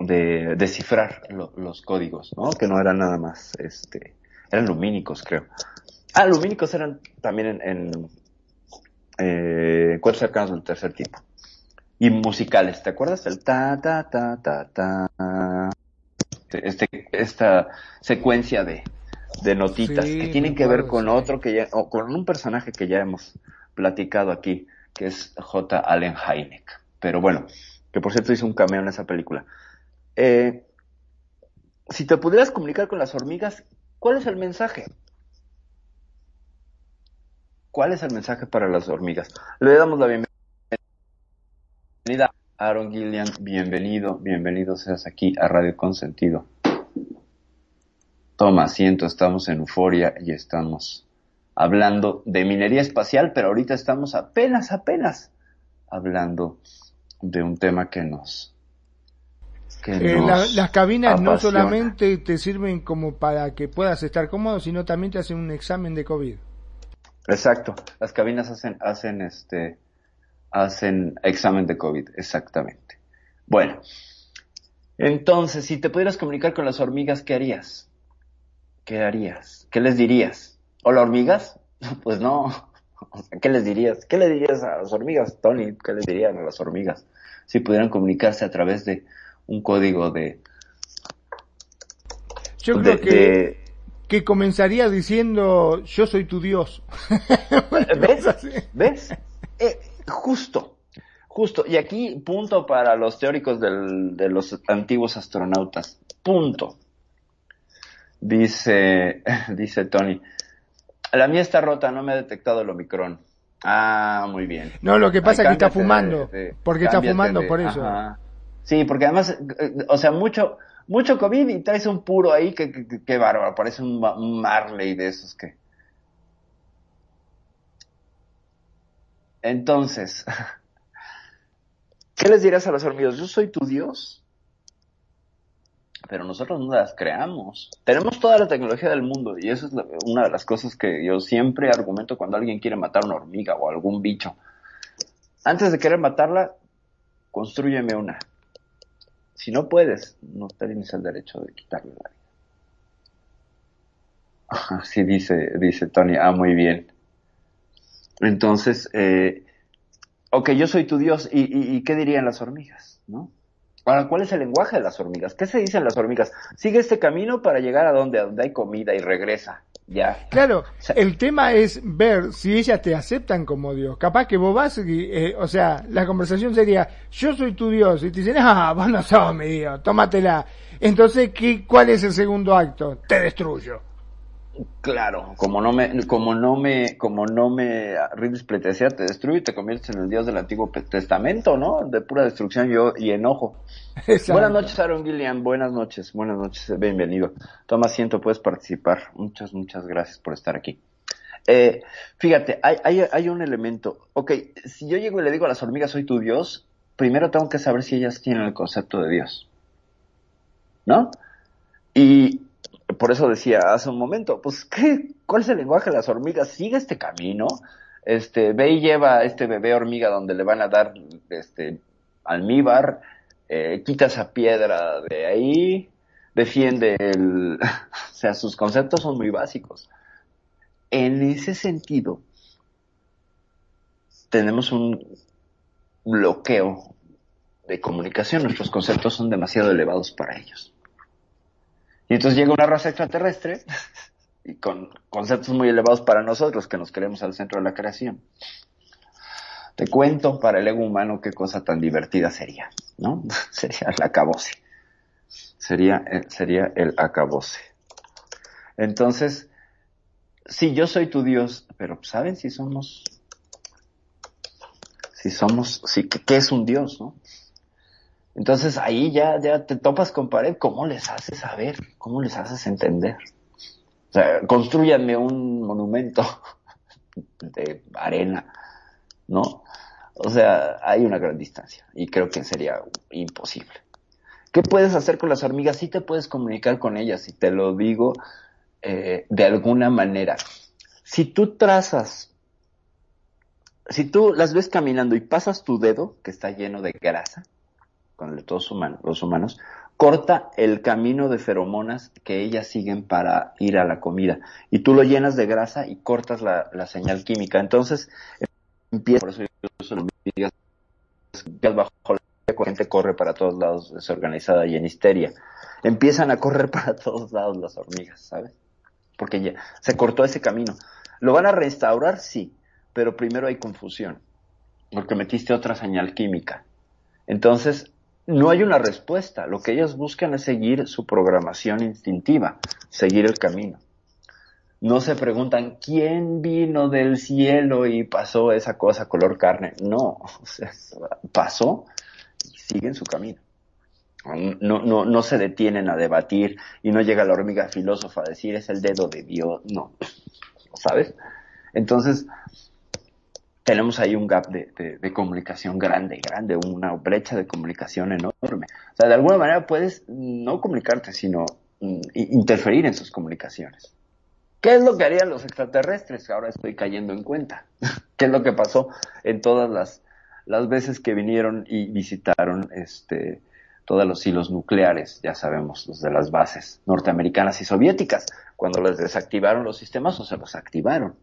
de descifrar lo- los códigos, ¿no? Que no eran nada más, este, eran lumínicos, creo. Ah, lumínicos eran también en, en eh, Cuatro cercanos del tercer tipo. Y musicales, ¿te acuerdas? El ta, ta, ta, ta, ta. Este, esta secuencia de, de notitas Sí, que tienen que ver con sí. otro que ya, o con un personaje que ya hemos platicado aquí, que es J. Allen Hynek. Pero bueno, que por cierto hizo un cameo en esa película. Eh, si te pudieras comunicar con las hormigas, ¿cuál es el mensaje? ¿Cuál es el mensaje para las hormigas? Le damos la bienvenida a Aaron Gillian. Bienvenido, bienvenido seas aquí a Radio Consentido. Toma asiento, estamos en euforia y estamos hablando de minería espacial, pero ahorita estamos apenas, apenas hablando de un tema que nos... Que Eh, nos la- las cabinas no solamente te sirven como para que puedas estar cómodo, sino también te hacen un examen de COVID. Exacto, las cabinas hacen, hacen este, hacen examen de COVID, exactamente. Bueno, entonces, si te pudieras comunicar con las hormigas, ¿qué harías? ¿Qué harías? ¿Qué les dirías? ¿Hola hormigas? Pues no. ¿Qué les dirías? ¿Qué le dirías a las hormigas, Tony? ¿Qué les dirían a las hormigas? Si pudieran comunicarse a través de un código de... Yo de- creo que, de- que comenzaría diciendo, yo soy tu Dios. ¿Ves? ¿Ves? Eh, justo, justo. Y aquí punto para los teóricos del- de los antiguos astronautas. Punto. Dice, dice Tony. La mía está rota, no me ha detectado el Omicron. Ah, muy bien. No, lo que pasa Ay, es que está fumando, de- de- porque está fumando de- por eso. ajá. Sí, porque además, eh, eh, o sea, mucho, mucho COVID y traes un puro ahí que, bárbaro, parece un, ma- un Marley de esos que... Entonces, ¿qué les dirás a los hormigas? Yo soy tu Dios. Pero nosotros no las creamos. Tenemos toda la tecnología del mundo y eso es una de las cosas que yo siempre argumento cuando alguien quiere matar una hormiga o algún bicho. Antes de querer matarla, construyeme una. Si no puedes, no tienes el derecho de quitarle la vida. Ajá, Sí, dice, dice Tony. Ah, muy bien. Entonces, eh, ok, yo soy tu Dios. ¿Y, y, y qué dirían las hormigas? ¿No? Ahora, ¿cuál es el lenguaje de las hormigas? ¿Qué se dicen las hormigas? Sigue este camino para llegar a donde, a donde hay comida y regresa. Ya. Claro, el tema es ver si ellas te aceptan como Dios. Capaz que vos vas y, eh, o sea, la conversación sería, yo soy tu Dios, y te dicen, ah, vos no sos mi Dios, tómatela. Entonces, ¿qué, ¿cuál es el segundo acto? Te destruyo. Claro, como no me, como no me, como no me rindes pleitesía, te destruye y te conviertes en el Dios del Antiguo Testamento, ¿no? De pura destrucción yo, y enojo. Exacto. Buenas noches, Aaron Gillian. Buenas noches, buenas noches. Bienvenido. Toma asiento, puedes participar. Muchas, muchas gracias por estar aquí. Eh, fíjate, hay, hay, hay un elemento. Ok, si yo llego y le digo a las hormigas, soy tu Dios, primero tengo que saber si ellas tienen el concepto de Dios. ¿No? Y por eso decía hace un momento, pues, ¿qué? ¿Cuál es el lenguaje de las hormigas? Sigue este camino. Este, ve y lleva a este bebé hormiga donde le van a dar, este, almíbar, eh, quita esa piedra de ahí, defiende el, o sea, sus conceptos son muy básicos. En ese sentido, tenemos un bloqueo de comunicación, nuestros conceptos son demasiado elevados para ellos. Y entonces llega una raza extraterrestre y con conceptos muy elevados para nosotros que nos queremos al centro de la creación. Te cuento para el ego humano qué cosa tan divertida sería, ¿no? sería el acabose. Sería, eh, sería el acabose. Entonces, sí, yo soy tu Dios, pero ¿saben si somos, si somos, si, ¿qué, qué es un Dios, no? Entonces ahí ya, ya te topas con pared, ¿cómo les haces saber? ¿Cómo les haces entender? O sea, construyanme un monumento de arena, ¿no? O sea, hay una gran distancia y creo que sería imposible. ¿Qué puedes hacer con las hormigas? Sí te puedes comunicar con ellas y te lo digo eh, de alguna manera, si tú trazas, si tú las ves caminando y pasas tu dedo, que está lleno de grasa, con todos humanos, los humanos, corta el camino de feromonas que ellas siguen para ir a la comida. Y tú lo llenas de grasa y cortas la, la señal química. Entonces, empieza, por eso yo uso hormigas bajo la corriente corre para todos lados, desorganizada y en histeria. Empiezan a correr para todos lados las hormigas, ¿sabes? Porque ya se cortó ese camino. ¿Lo van a restaurar? Sí, pero primero hay confusión, porque metiste otra señal química. Entonces, no hay una respuesta. Lo que ellos buscan es seguir su programación instintiva, seguir el camino. No se preguntan quién vino del cielo y pasó esa cosa color carne. No, pasó y siguen su camino. No, no, no se detienen a debatir y no llega la hormiga filósofa a decir es el dedo de Dios. No, ¿sabes? Entonces, tenemos ahí un gap de, comunicación grande, grande, una brecha de comunicación enorme. O sea, de alguna manera puedes no comunicarte, sino mm, interferir en sus comunicaciones. ¿Qué es lo que harían los extraterrestres? Ahora estoy cayendo en cuenta. ¿Qué es lo que pasó en todas las, las veces que vinieron y visitaron este, todos los hilos nucleares, ya sabemos, los de las bases norteamericanas y soviéticas, cuando les desactivaron los sistemas o se los activaron?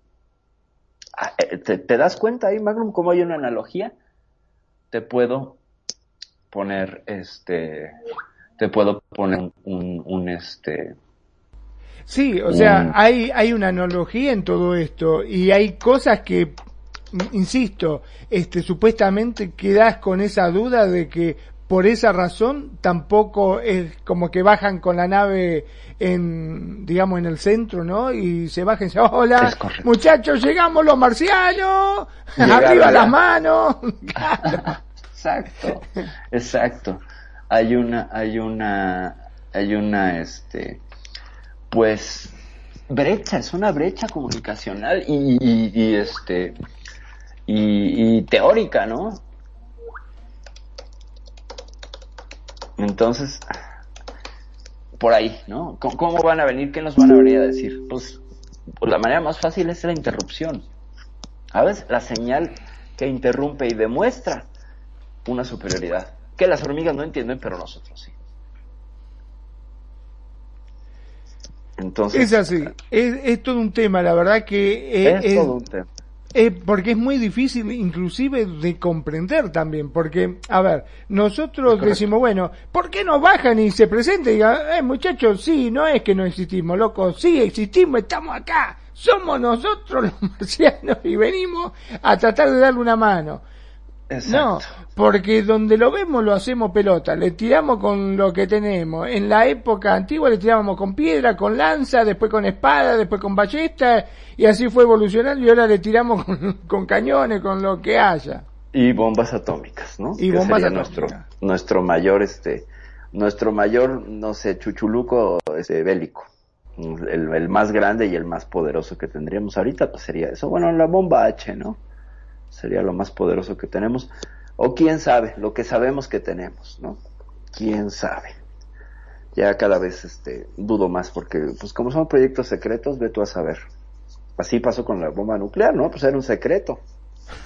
¿Te, ¿Te, das cuenta ahí, Magnum, cómo hay una analogía? Te puedo poner, este, te puedo poner un, un, un este... Sí, o sea, hay, hay una analogía en todo esto y hay cosas que, insisto, este, supuestamente quedas con esa duda de que por esa razón tampoco es como que bajan con la nave en digamos en el centro no y se bajan y dicen hola muchachos llegamos los marcianos arriba las manos. Exacto. Exacto. Hay una hay una hay una este pues brecha es una brecha comunicacional y, y, y este y, y teórica no Entonces, por ahí, ¿no? ¿Cómo, van a venir? ¿Qué nos van a venir a decir? Pues, pues la manera más fácil es la interrupción. ¿Sabes? La señal que interrumpe y demuestra una superioridad. Que las hormigas no entienden, pero nosotros sí. Entonces, es así, es, es, todo un tema, la verdad que es, es todo un tema. Eh, porque es muy difícil inclusive de comprender también, porque, a ver, nosotros decimos, bueno, ¿por qué no bajan y se presentan y digan, eh, muchachos, sí, no es que no existimos, loco, sí existimos, estamos acá, somos nosotros los marcianos y venimos a tratar de darle una mano. Exacto. No, porque donde lo vemos lo hacemos pelota, le tiramos con lo que tenemos. En la época antigua le tirábamos con piedra, con lanza, después con espada, después con ballesta, y así fue evolucionando y ahora le tiramos con, con cañones, con lo que haya. Y bombas atómicas, ¿no? Y que bombas sería atómicas. Nuestro, nuestro mayor, este, nuestro mayor, no sé, chuchuluco este, bélico. El, el más grande y el más poderoso que tendríamos ahorita, pues sería eso. Bueno, la bomba H, ¿no? Sería lo más poderoso que tenemos. O quién sabe, lo que sabemos que tenemos, ¿no? Quién sabe. Ya cada vez este, dudo más porque, pues como son proyectos secretos, ve tú a saber. Así pasó con la bomba nuclear, ¿no? Pues era un secreto.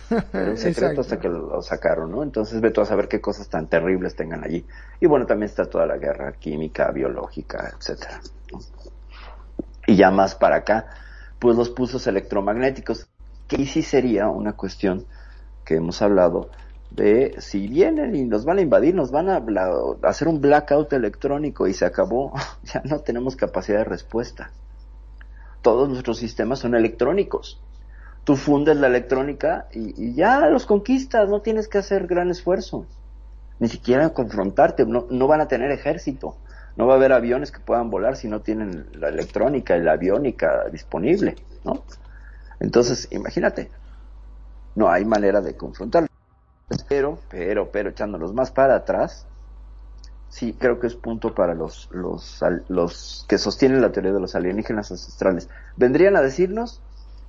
Era un secreto hasta que lo sacaron, ¿no? Entonces ve tú a saber qué cosas tan terribles tengan allí. Y bueno, también está toda la guerra química, biológica, etcétera. ¿no? Y ya más para acá, pues los pulsos electromagnéticos que sí sería una cuestión que hemos hablado de si vienen y nos van a invadir, nos van a, hacer un blackout electrónico y se acabó, ya no tenemos capacidad de respuesta. Todos nuestros sistemas son electrónicos. Tú fundes la electrónica y, y ya los conquistas, no tienes que hacer gran esfuerzo. Ni siquiera confrontarte, no, no van a tener ejército. No va a haber aviones que puedan volar si no tienen la electrónica y la aviónica disponible, ¿no? Entonces, imagínate, no hay manera de confrontarlo. Pero, pero, pero, echándonos más para atrás, sí creo que es punto para los, los, los que sostienen la teoría de los alienígenas ancestrales. Vendrían a decirnos,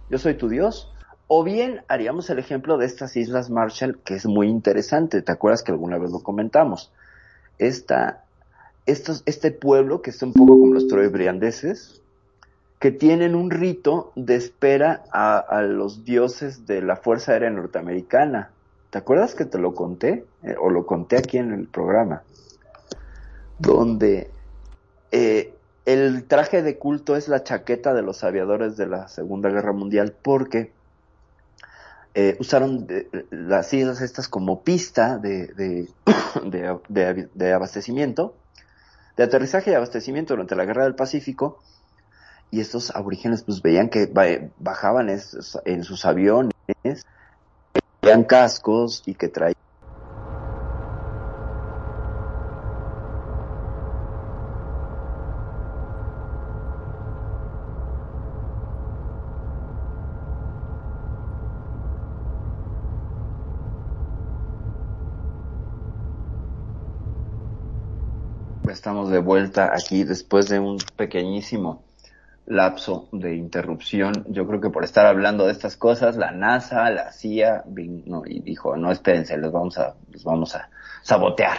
yo soy tu Dios, o bien haríamos el ejemplo de estas Islas Marshall, que es muy interesante. ¿Te acuerdas que alguna vez lo comentamos? Esta, estos, este pueblo, que está un poco como los troybriandeses, que tienen un rito de espera a, los dioses de la Fuerza Aérea Norteamericana. ¿Te acuerdas que te lo conté? Eh, o lo conté aquí en el programa. Donde eh, el traje de culto es la chaqueta de los aviadores de la Segunda Guerra Mundial porque eh, usaron las islas estas como pista de- de abastecimiento, de aterrizaje y abastecimiento durante la Guerra del Pacífico y estos aborígenes pues veían que ba- bajaban es- en sus aviones, veían cascos y que traían Estamos de vuelta aquí después de un pequeñísimo lapso de interrupción. Yo creo que por estar hablando de estas cosas, la NASA, la CIA, y dijo, no, espérense, les vamos a, les vamos a sabotear.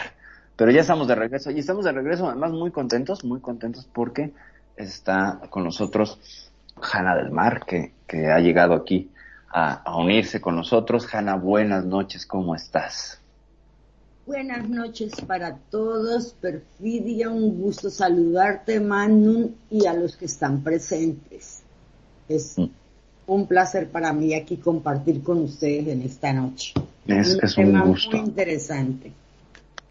Pero ya estamos de regreso y estamos de regreso además muy contentos, muy contentos porque está con nosotros Hanna del Mar, que, que ha llegado aquí a, a unirse con nosotros. Hanna, buenas noches, ¿cómo estás? Buenas noches para todos, Perfidia, un gusto saludarte, Manu, y a los que están presentes. Es un placer para mí aquí compartir con ustedes en esta noche. Es, es un tema gusto. muy interesante.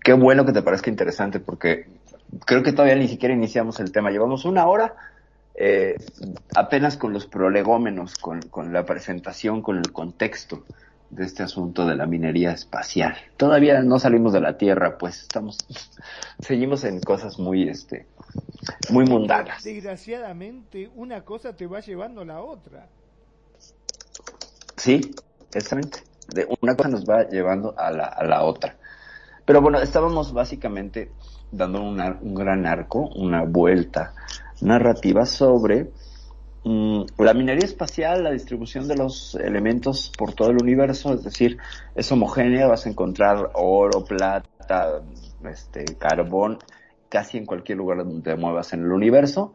Qué bueno que te parezca interesante porque creo que todavía ni siquiera iniciamos el tema. Llevamos una hora eh, apenas con los prolegómenos, con, con la presentación, con el contexto de este asunto de la minería espacial. Todavía no salimos de la Tierra, pues estamos, seguimos en cosas muy, este, muy mundanas. Desgraciadamente, una cosa te va llevando a la otra. Sí, exactamente. De una cosa nos va llevando a la, a la otra. Pero bueno, estábamos básicamente dando una- un gran arco, una vuelta narrativa sobre la minería espacial, la distribución de los elementos por todo el universo, es decir, es homogénea, vas a encontrar oro, plata, este, carbón, casi en cualquier lugar donde te muevas en el universo.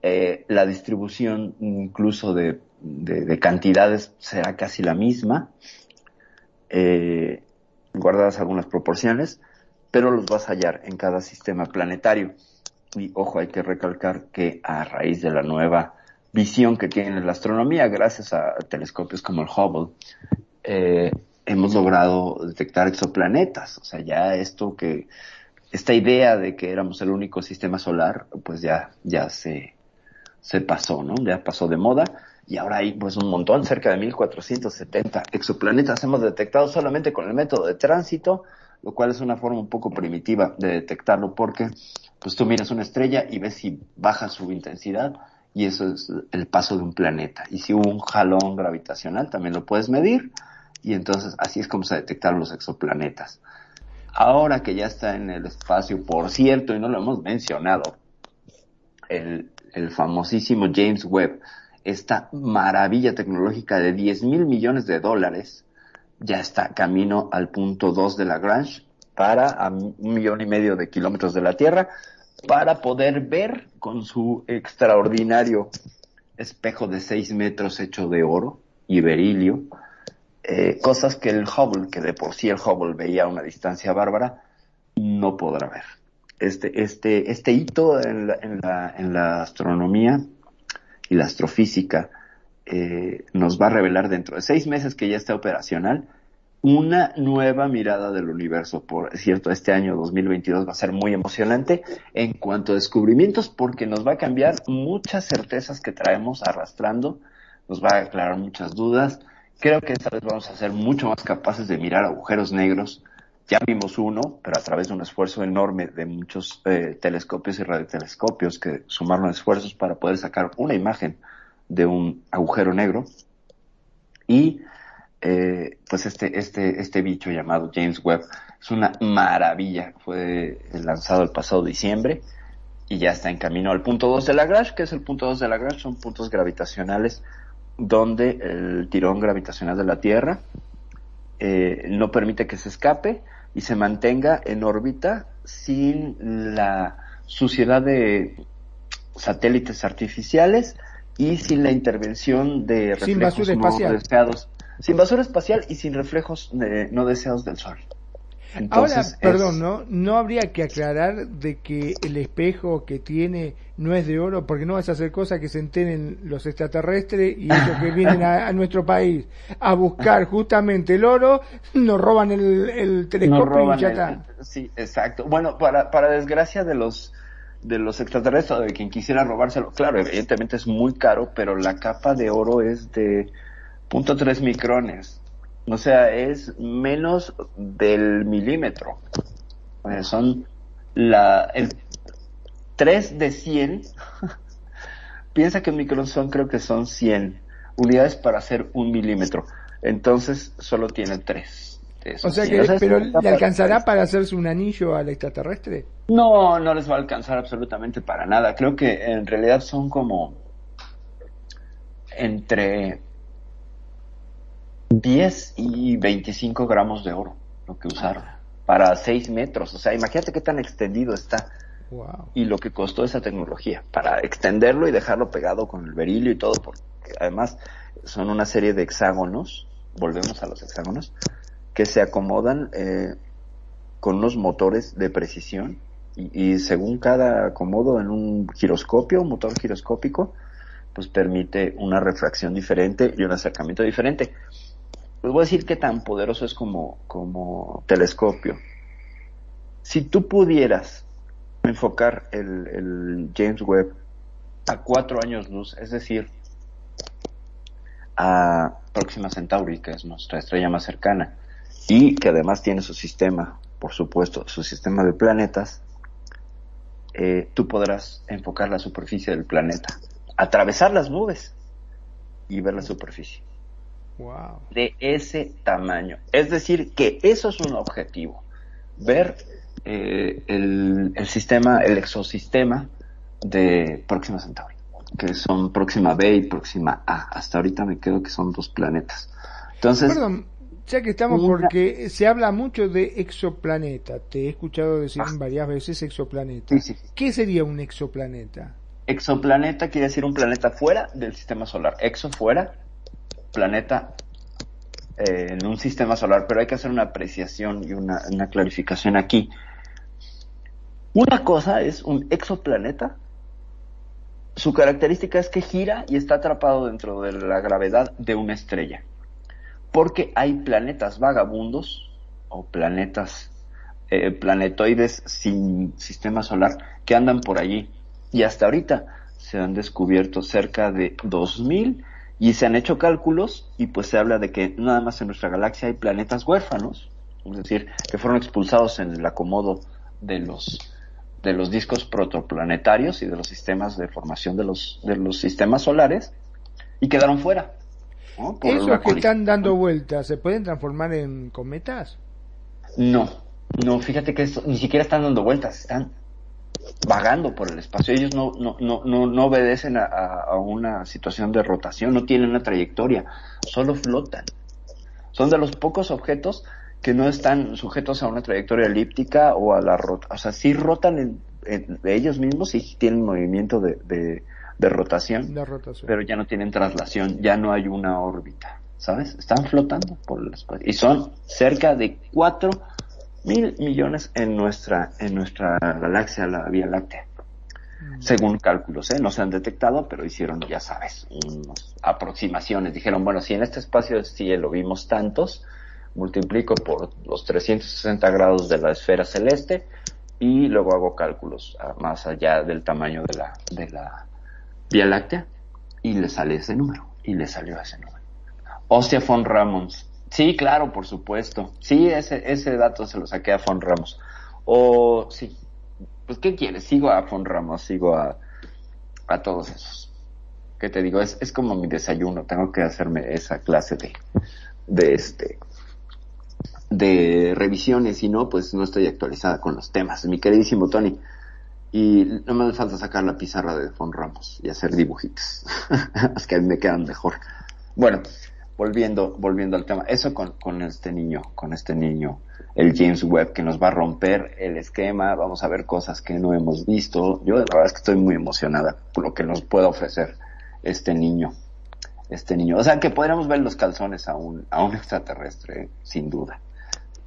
Eh, la distribución incluso de cantidades será casi la misma, eh, guardadas algunas proporciones, pero los vas a hallar en cada sistema planetario. Y ojo, hay que recalcar que a raíz de la nueva visión que tiene la astronomía, gracias a telescopios como el Hubble, eh, hemos logrado detectar exoplanetas. O sea, ya esto que, esta idea de que éramos el único sistema solar, pues ya, ya se, se pasó, ¿no? Ya pasó de moda y ahora hay pues un montón, cerca de 1470 exoplanetas hemos detectado solamente con el método de tránsito, lo cual es una forma un poco primitiva de detectarlo porque pues tú miras una estrella y ves si baja su intensidad y eso es el paso de un planeta. Y si hubo un jalón gravitacional también lo puedes medir y entonces así es como se detectaron los exoplanetas. Ahora que ya está en el espacio, por cierto, y no lo hemos mencionado, el, el famosísimo James Webb, esta maravilla tecnológica de 10 mil millones de dólares, ya está camino al punto 2 de Lagrange para a un millón y medio de kilómetros de la Tierra para poder ver con su extraordinario espejo de 6 metros hecho de oro y berilio, eh, cosas que el Hubble, que de por sí el Hubble veía a una distancia bárbara, no podrá ver. Este, este, este hito en la, en la, en la astronomía y la astrofísica eh, nos va a revelar dentro de seis meses que ya está operacional una nueva mirada del universo. Por cierto, este año 2022 va a ser muy emocionante en cuanto a descubrimientos porque nos va a cambiar muchas certezas que traemos arrastrando, nos va a aclarar muchas dudas. Creo que esta vez vamos a ser mucho más capaces de mirar agujeros negros. Ya vimos uno, pero a través de un esfuerzo enorme de muchos eh, telescopios y radiotelescopios que sumaron esfuerzos para poder sacar una imagen de un agujero negro. Y eh, pues este, este, este bicho llamado James Webb es una maravilla. Fue lanzado el pasado diciembre y ya está en camino al punto 2 de Lagrange. ¿Qué es el punto 2 de Lagrange? Son puntos gravitacionales donde el tirón gravitacional de la Tierra eh, no permite que se escape y se mantenga en órbita sin la suciedad de satélites artificiales y sin la intervención de reflejos no deseados. Sin basura espacial y sin reflejos de- no deseados del sol. Ahora, perdón, es- ¿no? No habría que aclarar de que el espejo que tiene no es de oro, porque no vas a hacer cosas que se enteren los extraterrestres y ellos que vienen a, a nuestro país a buscar justamente el oro, nos roban el, el telescopio roban y ya está. sí, exacto. Bueno, para, para desgracia de los de los extraterrestres o de quien quisiera robárselo, claro, evidentemente es muy caro, pero la capa de oro es de 0.3 micrones. O sea, es menos del milímetro. O sea, son la el 3 de 100. Piensa que un micrón son, creo que son 100 unidades para hacer un milímetro. Entonces, solo tiene 3. O sea que, pero ¿le alcanzará para hacerse un anillo al extraterrestre? No, no les va a alcanzar absolutamente para nada. Creo que en realidad son como entre 10 y 25 gramos de oro lo que usaron para 6 metros. O sea, imagínate qué tan extendido está Wow. y lo que costó esa tecnología para extenderlo y dejarlo pegado con el berilio y todo, porque además son una serie de hexágonos, volvemos a los hexágonos, que se acomodan eh, con unos motores de precisión y, y según cada acomodo en un giroscopio, un motor giroscópico, pues permite una refracción diferente y un acercamiento diferente. Les voy a decir qué tan poderoso es como, como telescopio. Si tú pudieras enfocar el, el James Webb a cuatro años luz, es decir, a Próxima Centauri, que es nuestra estrella más cercana, y que además tiene su sistema, por supuesto, su sistema de planetas, eh, tú podrás enfocar la superficie del planeta, atravesar las nubes y ver la superficie Wow. de ese tamaño. Es decir, que eso es un objetivo, ver eh, el, el sistema, el exosistema de Próxima Centauri, que son Próxima B y Próxima A. Hasta ahorita me quedo que son dos planetas. Entonces, Perdón, ya que estamos, una- porque se habla mucho de exoplaneta. Te he escuchado decir varias veces exoplaneta. Ah. Sí, sí. ¿Qué sería un exoplaneta? exoplaneta quiere decir un planeta fuera del sistema solar. Exo fuera, planeta eh, en un sistema solar, pero hay que hacer una apreciación y una, clarificación aquí. Una cosa es un exoplaneta. Su característica es que gira y está atrapado dentro de la gravedad de una estrella. Porque hay planetas vagabundos o planetas eh, planetoides sin sistema solar que andan por allí. Y hasta ahorita se han descubierto cerca de 2000 y se han hecho cálculos y pues se habla de que nada más en nuestra galaxia hay planetas huérfanos, es decir, que fueron expulsados en el acomodo de los de los discos protoplanetarios y de los sistemas de formación de los de los sistemas solares y quedaron fuera. ¿no? Por ¿Esos una que están dando vueltas se pueden transformar en cometas? No, no, fíjate que eso- ni siquiera están dando vueltas, están vagando por el espacio. Ellos no, no, no, no, no obedecen a, una situación de rotación, no tienen una trayectoria, solo flotan. Son de los pocos objetos que no están sujetos a una trayectoria elíptica o a la rota. O sea, sí rotan en, ellos mismos y tienen movimiento de, de, de rotación, pero ya no tienen traslación, ya no hay una órbita, ¿sabes? Están flotando por el espacio. Y son cerca de 4 mil millones en nuestra, en nuestra galaxia, la Vía Láctea. Según cálculos, ¿eh? No se han detectado, pero hicieron, ya sabes, unas aproximaciones. Dijeron, bueno, si en este espacio del cielo vimos tantos, multiplico por los 360 grados de la esfera celeste y luego hago cálculos más allá del tamaño de la, de la Vía Láctea y le sale ese número. Y le salió ese número. Ostia von Ramos. Sí, claro, por supuesto. Sí, ese, ese dato se lo saqué a von Ramos. O, sí. Pues, ¿qué quieres? Sigo a von Ramos, sigo a, a todos esos. ¿Qué te digo? Es, es como mi desayuno. Tengo que hacerme esa clase de, de este, de revisiones. Si no, pues no estoy actualizada con los temas. Mi queridísimo Tony. Y no me hace falta sacar la pizarra de Von Ramos y hacer dibujitos. es que me quedan mejor. Bueno, volviendo, volviendo al tema. Eso con, con este niño, con este niño, el James Webb, que nos va a romper el esquema. Vamos a ver cosas que no hemos visto. Yo la verdad es que estoy muy emocionada por lo que nos puede ofrecer este niño. Este niño. O sea que podríamos ver los calzones a un, a un extraterrestre, sin duda.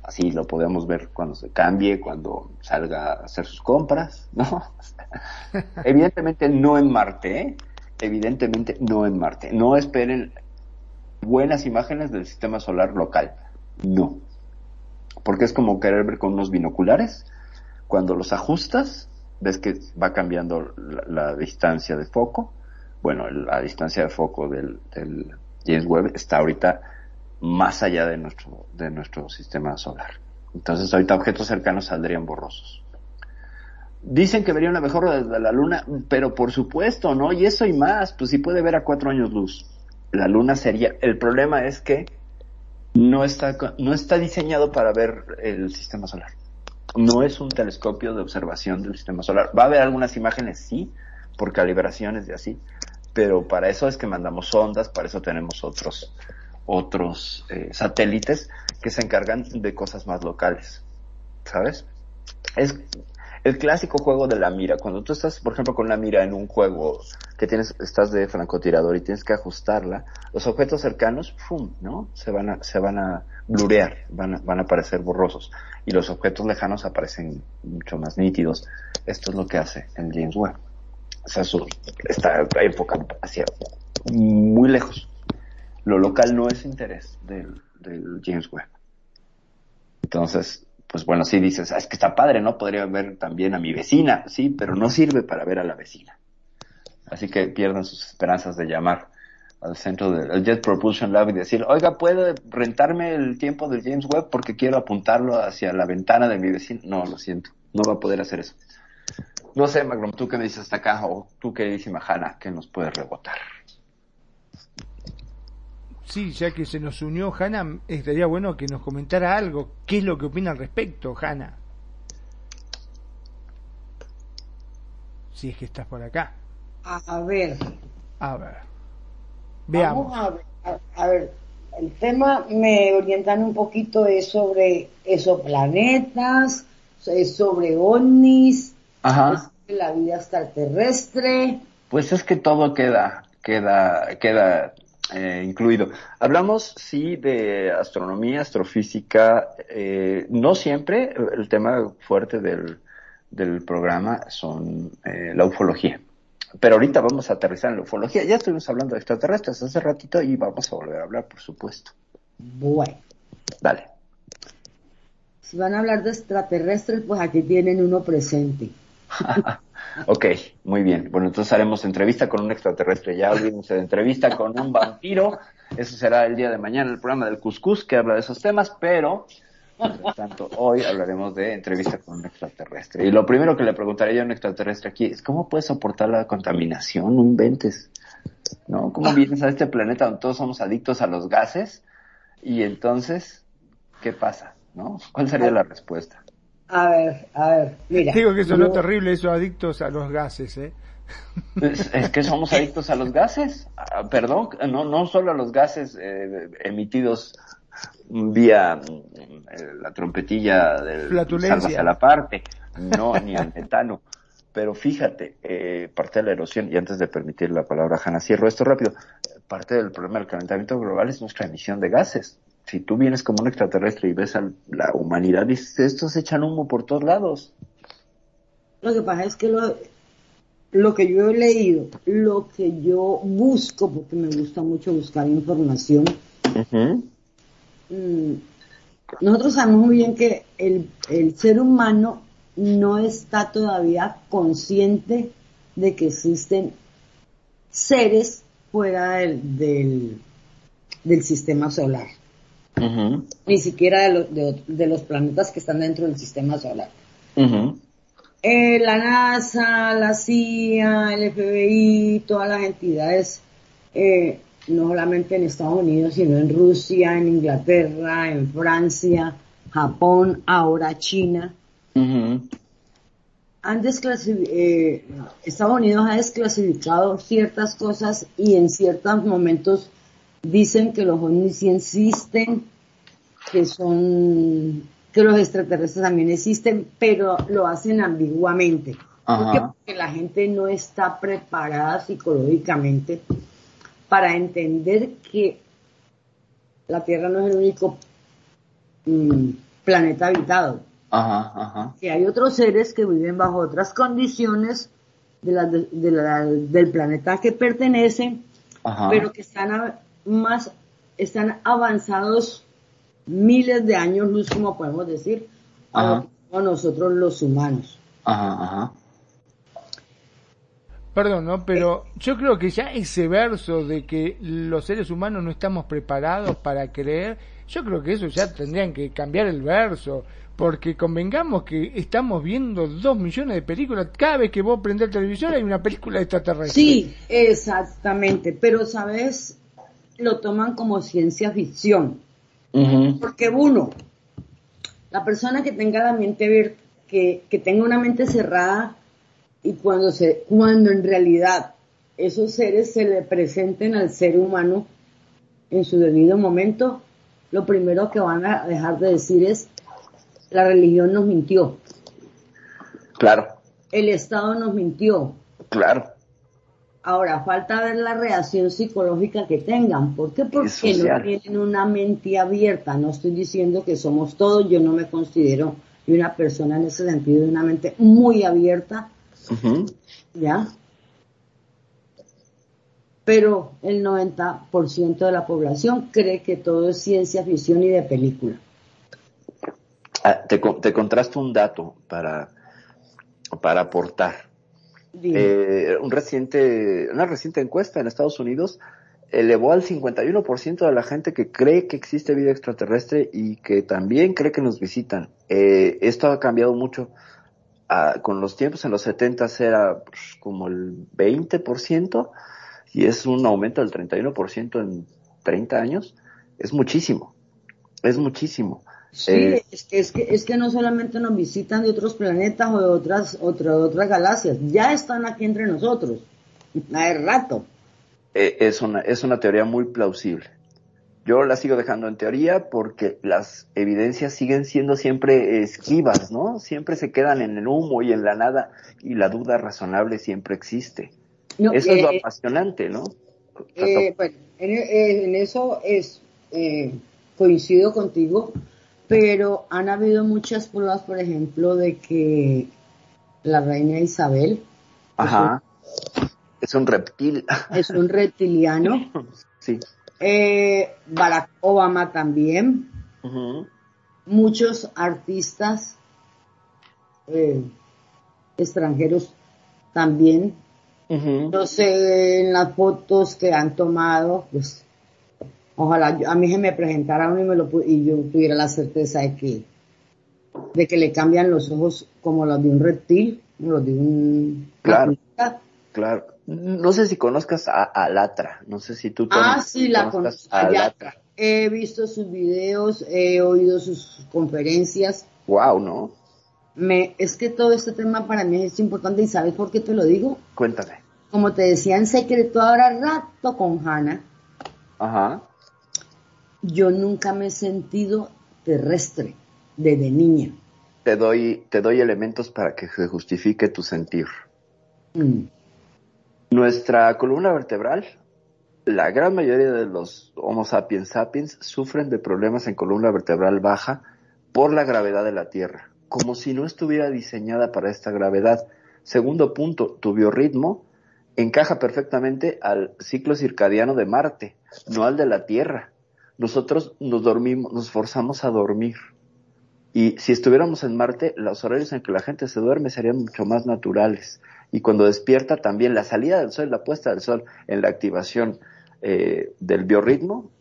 Así lo podemos ver cuando se cambie, cuando salga a hacer sus compras, ¿no? Evidentemente no en Marte, ¿eh? Evidentemente no en Marte. No esperen buenas imágenes del sistema solar local. No. Porque es como querer ver con unos binoculares. Cuando los ajustas, ves que va cambiando la, distancia de foco. Bueno, la distancia de foco del, James Webb está ahorita más allá de nuestro, de nuestro sistema solar. Entonces ahorita objetos cercanos saldrían borrosos. Dicen que vería una mejor desde la luna, pero por supuesto, ¿no? Y eso y más, pues sí puede ver a cuatro años luz. La luna sería, el problema es que no está, no está diseñado para ver el sistema solar. No es un telescopio de observación del sistema solar. Va a haber algunas imágenes, sí, por calibraciones y así, pero para eso es que mandamos sondas, para eso tenemos otros, otros eh, satélites que se encargan de cosas más locales, ¿sabes? Es el clásico juego de la mira. Cuando tú estás, por ejemplo, con una mira en un juego que tienes, estás de francotirador y tienes que ajustarla, los objetos cercanos, ¡fum! ¿no? Se van a, se van a blurear, van a, van a aparecer borrosos. Y los objetos lejanos aparecen mucho más nítidos. Esto es lo que hace el James Webb. O sea, su, está enfocado hacia muy lejos. Lo local no es interés del, del James Webb. Entonces, pues bueno, sí dices, ah, es que está padre, ¿no? Podría ver también a mi vecina, sí, pero no sirve para ver a la vecina. Así que pierdan sus esperanzas de llamar al centro del Jet Propulsion Lab y decir, oiga, ¿puede rentarme el tiempo del James Webb porque quiero apuntarlo hacia la ventana de mi vecino? No, lo siento, no va a poder hacer eso. No sé, Magrom, tú qué me dices hasta acá, o tú queridísima Hanna, que nos puedes rebotar. Sí, ya que se nos unió Hanna, estaría bueno que nos comentara algo. ¿Qué es lo que opina al respecto, Hanna? Si es que estás por acá. A ver. A ver. Veamos. Vamos a ver, a, a ver, el tema me orientan un poquito es sobre exoplanetas, es sobre ovnis, Ajá. es sobre la vida extraterrestre. Pues es que todo queda, queda, queda eh, incluido. Hablamos, sí, de astronomía, astrofísica, eh, no siempre, el tema fuerte del, del programa son eh, la ufología. Pero ahorita vamos a aterrizar en la ufología. Ya estuvimos hablando de extraterrestres hace ratito y vamos a volver a hablar, por supuesto. Bueno, Dale. si van a hablar de extraterrestres, pues aquí tienen uno presente. Ok, muy bien. Bueno, entonces haremos entrevista con un extraterrestre. Ya olvídense de entrevista con un vampiro. Eso será el día de mañana, el programa del Cuscus que habla de esos temas, pero mientras tanto, hoy hablaremos de entrevista con un extraterrestre. Y lo primero que le preguntaré yo a un extraterrestre aquí es ¿cómo puedes soportar la contaminación? No inventes. ¿No? ¿Cómo vienes a este planeta donde todos somos adictos a los gases? Y entonces, ¿qué pasa? ¿No? ¿Cuál sería la respuesta? A ver, a ver, mira. Digo que sonó yo- terrible eso, adictos a los gases, ¿eh? Es, es que somos adictos a los gases. Ah, perdón, no, no solo a los gases eh, emitidos vía mm, eh, la trompetilla del sálvase a la parte, no, ni al metano. Pero fíjate, eh, parte de la erosión, y antes de permitir la palabra a Hanna, cierro esto rápido, parte del problema del calentamiento global es nuestra emisión de gases. Si tú vienes como un extraterrestre y ves a la humanidad, dices, estos echan humo por todos lados. Lo que pasa es que lo, lo que yo he leído, lo que yo busco, porque me gusta mucho buscar información, mm, nosotros sabemos muy bien que el, el ser humano no está todavía consciente de que existen seres fuera del, del, del sistema solar, Ni siquiera de, lo- de- de los planetas que están dentro del sistema solar. Eh, la NASA, la CIA, el FBI, todas las entidades, eh, no solamente en Estados Unidos, sino en Rusia, en Inglaterra, en Francia, Japón, ahora China, han eh, Estados Unidos ha desclasificado ciertas cosas y en ciertos momentos dicen que los ovnis sí existen, que son, que los extraterrestres también existen, pero lo hacen ambiguamente. ¿Por qué? Ajá. Porque la gente no está preparada psicológicamente para entender que la Tierra no es el único mm, planeta habitado. Ajá, ajá. Que hay otros seres que viven bajo otras condiciones de la- de la- del planeta que pertenecen, Ajá. pero que están a- más, están avanzados miles de años luz, como podemos decir, a Ajá. nosotros los humanos. Ajá, ajá. Perdón, ¿no? Pero yo creo que ya ese verso de que los seres humanos no estamos preparados para creer, yo creo que eso ya tendrían que cambiar el verso. Porque convengamos que estamos viendo dos millones de películas. Cada vez que vos prendés el televisor hay una película extraterrestre. Sí, exactamente, pero sabes, lo toman como ciencia ficción. Porque uno, la persona que tenga la mente abierta, que, que tenga una mente cerrada y cuando se, cuando en realidad esos seres se le presenten al ser humano en su debido momento, lo primero que van a dejar de decir es la religión nos mintió, Claro, el Estado nos mintió. claro. Ahora, falta ver la reacción psicológica que tengan. ¿Por qué? Porque no tienen una mente abierta. No estoy diciendo que somos todos. Yo no me considero una persona en ese sentido de una mente muy abierta. ¿ya? Pero el 90% de la población cree que todo es ciencia ficción y de película. Ah, te, te contrasto un dato para, para aportar. Eh, un reciente, una reciente encuesta en Estados Unidos elevó al 51% de la gente que cree que existe vida extraterrestre y que también cree que nos visitan. Eh, esto ha cambiado mucho. Ah, con los tiempos, en los 70 era pues, como el 20% y es un aumento del 31% en 30 años. Es muchísimo. Es muchísimo. Sí, Eh, es, que, es, que, es que no solamente nos visitan de otros planetas o de otras, otra- de otras galaxias, ya están aquí entre nosotros. Hace rato. eh, es una, es una teoría muy plausible. Yo la sigo dejando en teoría porque las evidencias siguen siendo siempre esquivas, ¿no? Siempre se quedan en el humo y en la nada y la duda razonable siempre existe. No, Eso es lo eh, apasionante, ¿no? Eh, bueno, en, en eso es coincido contigo, pero han habido muchas pruebas, por ejemplo, de que la reina Isabel Ajá. Es un reptil. es un reptiliano, Sí. eh, Barack Obama también, muchos artistas eh, extranjeros también. No sé, en las fotos que han tomado, pues ojalá yo- a mí se me presentara uno y, me lo, y yo tuviera la certeza de que, de que le cambian los ojos como los de un reptil, como los de un... Claro. Claro. No sé si conozcas a Alatra. No sé si tú Ah, sí, la conozco. Alatra. He visto sus videos, he oído sus conferencias. Wow, ¿no? Me, es que todo este tema para mí es importante y ¿sabes por qué te lo digo? Cuéntame. Como te decía en secreto ahora rato con Hannah, Ajá. Yo nunca me he sentido terrestre desde niña. Te doy, te doy elementos para que se justifique tu sentir. Mm. Nuestra columna vertebral, la gran mayoría de los Homo sapiens sapiens sufren de problemas en columna vertebral baja por la gravedad de la Tierra, como si no estuviera diseñada para esta gravedad. Segundo punto, tu biorritmo encaja perfectamente al ciclo circadiano de Marte, no al de la Tierra. Nosotros nos dormimos, nos forzamos a dormir. Y si estuviéramos en Marte, los horarios en que la gente se duerme serían mucho más naturales. Y cuando despierta también la salida del sol, la puesta del sol en la activación eh, del biorritmo,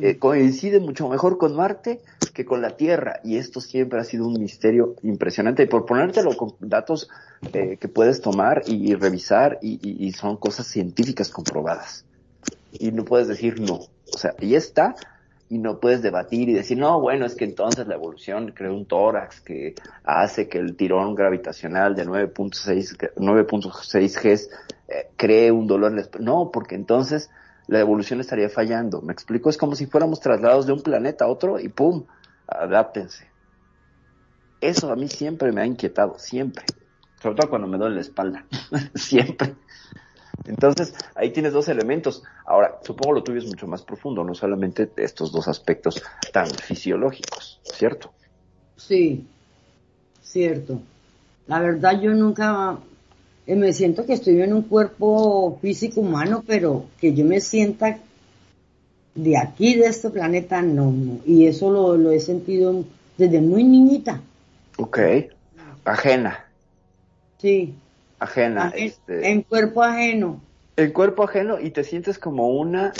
eh, coincide mucho mejor con Marte que con la Tierra. Y esto siempre ha sido un misterio impresionante. Y por ponértelo con datos eh, que puedes tomar y, y revisar, y, y- y son cosas científicas comprobadas. Y no puedes decir no. O sea, y está, y no puedes debatir y decir, no, bueno, es que entonces la evolución creó un tórax que hace que el tirón gravitacional de 9.6 que- 9.6 Gs eh, cree un dolor en la No, porque entonces la evolución estaría fallando. ¿Me explico? Es como si fuéramos trasladados de un planeta a otro y ¡pum! Adáptense. Eso a mí siempre me ha inquietado, siempre. Sobre todo cuando me duele la espalda. siempre. Entonces, ahí tienes dos elementos. Ahora, supongo lo tuyo es mucho más profundo, no solamente estos dos aspectos tan fisiológicos, ¿cierto? Sí, cierto. La verdad yo nunca eh, me siento que estoy en un cuerpo físico humano, pero que yo me sienta de aquí, de este planeta, no, no. Y eso lo, lo he sentido desde muy niñita. Ok. Ajena. Sí. Ajena. Ajen- este, En cuerpo ajeno. el cuerpo ajeno y te sientes como una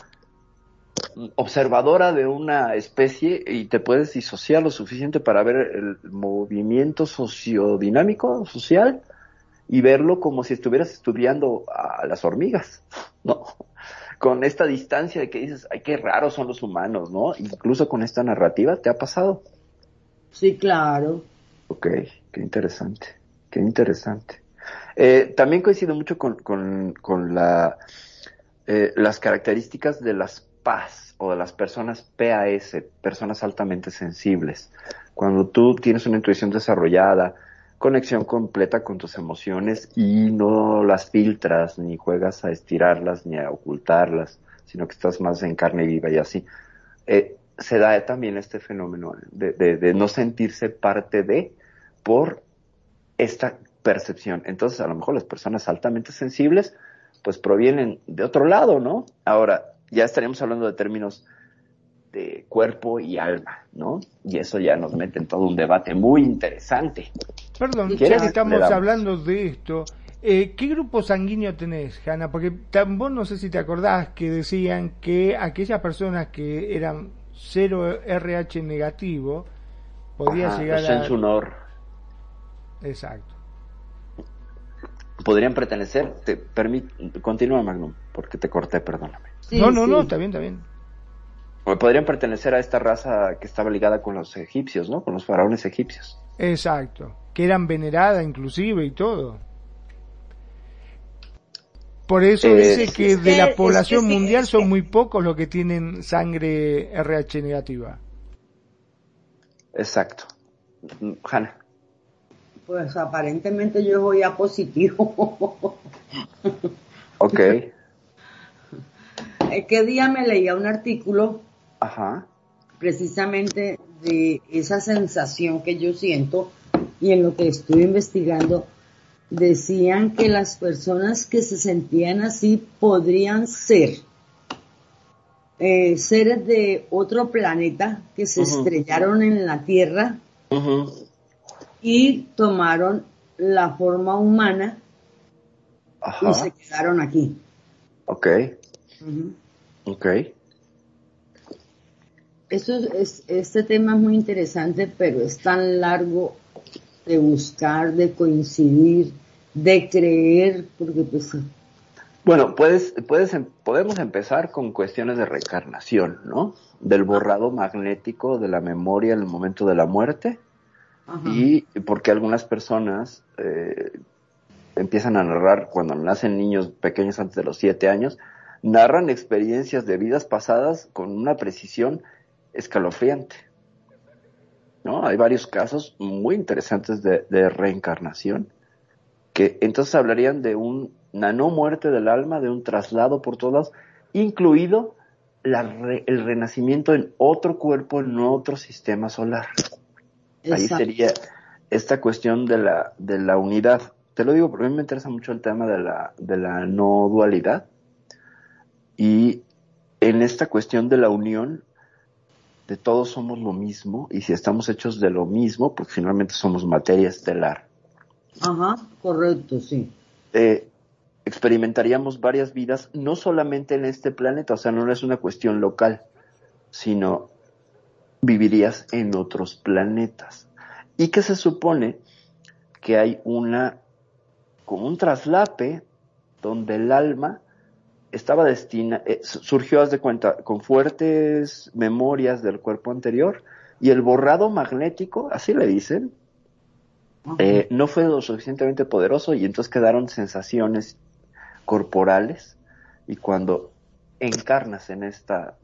observadora de una especie y te puedes disociar lo suficiente para ver el movimiento sociodinámico, social, y verlo como si estuvieras estudiando a las hormigas, ¿no? Con esta distancia de que dices, ay, qué raros son los humanos, ¿no? Incluso con esta narrativa, ¿te ha pasado? Sí, claro. Ok, qué interesante, qué interesante. Eh, también coincido mucho con, eh, las características de las PAS o de las personas PAS, personas altamente sensibles. Cuando tú tienes una intuición desarrollada, conexión completa con tus emociones y no las filtras, ni juegas a estirarlas, ni a ocultarlas, sino que estás más en carne viva y así. Eh, se da también este fenómeno de, de no sentirse parte de por esta percepción. Entonces, a lo mejor las personas altamente sensibles, pues provienen de otro lado, ¿no? Ahora, ya estaríamos hablando de términos de cuerpo y alma, ¿no? Y eso ya nos mete en todo un debate muy interesante. Perdón, ya estamos hablando de esto, eh, ¿qué grupo sanguíneo tenés, Hanna? Porque vos no sé si te acordás que decían que aquellas personas que eran 0 RH negativo podía Ajá, llegar a... Sensunor Exacto. Podrían pertenecer, te permit, continúa Magnum, porque te corté, perdóname. no, no, no, está bien, está bien. Podrían pertenecer a esta raza que estaba ligada con los egipcios, ¿no? Con los faraones egipcios. Exacto. Que eran veneradas inclusive y todo. Por eso Eh, dice es que es de que- la es población mundial son muy pocos los que tienen sangre RH negativa. Exacto. Hanna. Pues aparentemente yo voy a positivo. Ok. ¿Qué día me leía un artículo Ajá. precisamente de esa sensación que yo siento y en lo que estuve investigando decían que las personas que se sentían así podrían ser eh, seres de otro planeta que se estrellaron en la Tierra. Y tomaron la forma humana Ajá. y se quedaron aquí. Ok. Ujú. Ok. Eso es, es- este tema es muy interesante, pero es tan largo de buscar, de coincidir, de creer, porque pues Bueno, puedes, puedes, em- podemos empezar con cuestiones de reencarnación, ¿no? Del borrado magnético de la memoria en el momento de la muerte y porque algunas personas eh, empiezan a narrar cuando nacen niños pequeños antes de los siete años, narran experiencias de vidas pasadas con una precisión escalofriante. ¿No? Hay varios casos muy interesantes de, de reencarnación que entonces hablarían de un una no muerte del alma, de un traslado por todos lados, incluido la re- el renacimiento en otro cuerpo, en otro sistema solar. Ahí sería esta cuestión de la, de la unidad. Te lo digo porque a mí me interesa mucho el tema de la, de la no dualidad. Y en esta cuestión de la unión, de todos somos lo mismo, y si estamos hechos de lo mismo, porque finalmente somos materia estelar, Ajá, correcto, sí. eh, experimentaríamos varias vidas, no solamente en este planeta, o sea, no es una cuestión local, sino vivirías en otros planetas. Y que se supone que hay una, como un traslape, donde el alma estaba destinada, surgió, haz de cuenta, con fuertes memorias del cuerpo anterior, y el borrado magnético, así le dicen, eh, no fue lo suficientemente poderoso y entonces quedaron sensaciones corporales y cuando encarnas en esta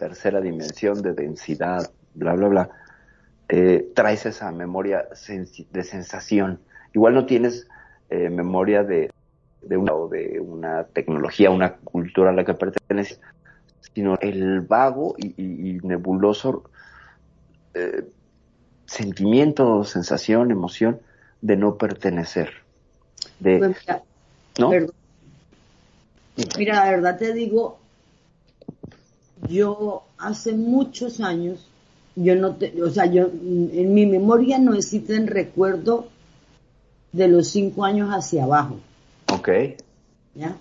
tercera dimensión de densidad, bla, bla, bla, eh, traes esa memoria de sensación. Igual no tienes eh, memoria de de una, o de una tecnología, una cultura a la que perteneces, sino el vago y, y- y nebuloso eh, sentimiento, sensación, emoción de no pertenecer. De, Pues mira, ¿no? perdón. Mira, la verdad te digo, yo hace muchos años, yo no te, o sea, yo en mi memoria no existen recuerdo de los cinco años hacia abajo, Ok, ¿ya?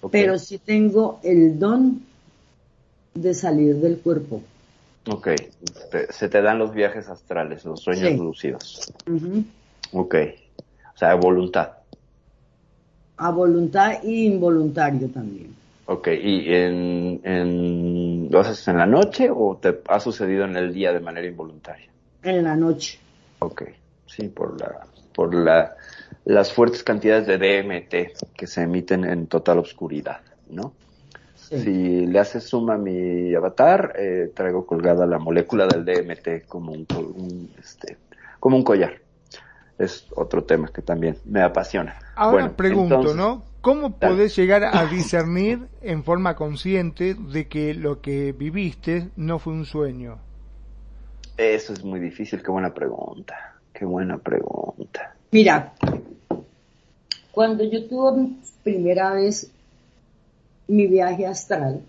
ok, Pero sí tengo el don de salir del cuerpo. ok. Te- se te dan los viajes astrales, los sueños Sí. lúcidos. Ok, o sea, voluntad. A voluntad e involuntario también. Ok, ¿y en, en, lo haces en la noche o te ha sucedido en el día de manera involuntaria? En la noche. Ok, sí, por la, por la, las fuertes cantidades de DMT que se emiten en total oscuridad, ¿no? Si le haces suma a mi avatar, eh, traigo colgada la molécula del DMT como un, un, este, como un collar. Es otro tema que también me apasiona. Ahora Bueno, pregunto, entonces- ¿no? ¿Cómo Dale. podés llegar a discernir en forma consciente de que lo que viviste no fue un sueño? Eso es muy difícil, qué buena pregunta. Qué buena pregunta. Mira, cuando yo tuve mi primera vez mi viaje astral,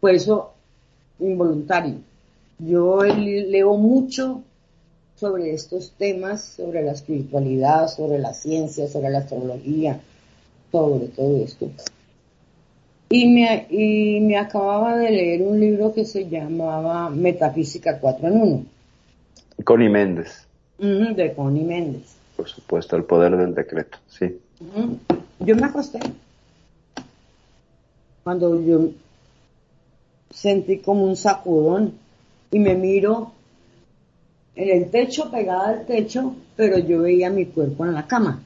fue eso involuntario. Yo le- leo mucho sobre estos temas, sobre la espiritualidad, sobre la ciencia, sobre la astrología, sobre todo esto. Y me, y me acababa de leer un libro que se llamaba Metafísica 4 en 1, Connie Méndez, de Connie Méndez. por supuesto, el poder del decreto, sí. Yo me acosté. Cuando yo sentí como un sacudón y me miro en el techo, pegada al techo, pero yo veía mi cuerpo en la cama.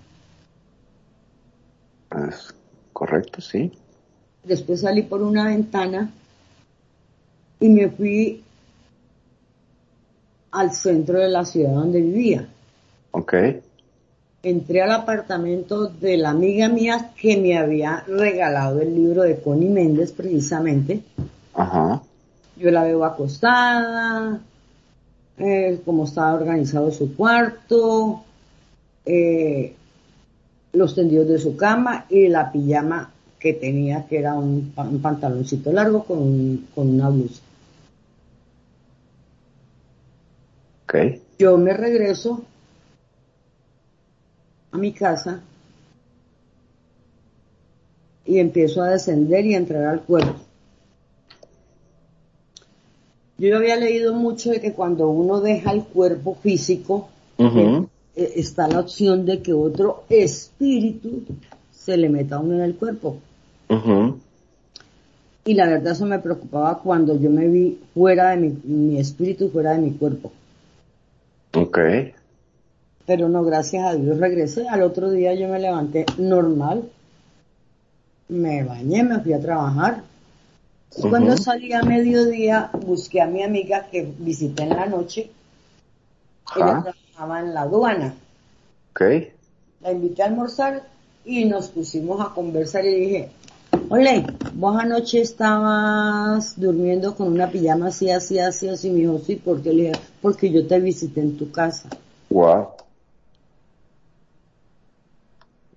Es correcto, sí. Después salí por una ventana y me fui al centro de la ciudad donde vivía. Ok, entré al apartamento de la amiga mía que me había regalado el libro de Connie Méndez precisamente. ajá, Yo la veo acostada, eh, como estaba organizado su cuarto, eh, los tendidos de su cama y la pijama que tenía, que era un, un pantaloncito largo con, un- con una blusa. ok, Yo me regreso a mi casa y empiezo a descender y a entrar al cuerpo. Yo había leído mucho de que cuando uno deja el cuerpo físico, está la opción de que otro espíritu se le meta a uno en el cuerpo. Y la verdad eso me preocupaba cuando yo me vi fuera de mi, mi espíritu, fuera de mi cuerpo. ok, Pero no, gracias a Dios regresé. Al otro día yo me levanté normal. Me bañé, me fui a trabajar. Y. Cuando salí a mediodía, busqué a mi amiga que visité en la noche. Ella. Trabajaba en la aduana. ok, La invité a almorzar y nos pusimos a conversar y dije, Ole, vos anoche estabas durmiendo con una pijama así, así, así, así. Me dijo, sí, porque le dije, porque yo te visité en tu casa. wow,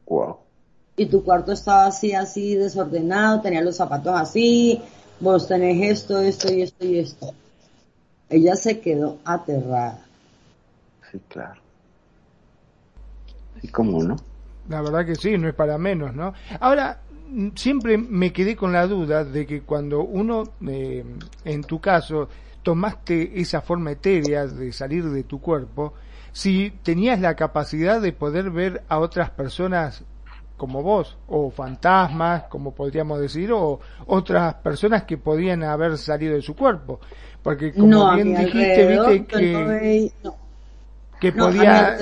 wow, y tu cuarto estaba así, así desordenado, tenía los zapatos así, vos tenés esto, esto y esto y esto. Ella se quedó aterrada. Sí, claro. Sí, cómo no. La verdad que sí, no es para menos, ¿no? Ahora, mm, siempre me quedé con la duda de que cuando uno, eh, en tu caso, tomaste esa forma etérea de salir de tu cuerpo, si tenías la capacidad de poder ver a otras personas como vos, o fantasmas, como podríamos decir, o otras personas que podían haber salido de su cuerpo. Porque como no, bien dijiste, viste que, no, que no, podía...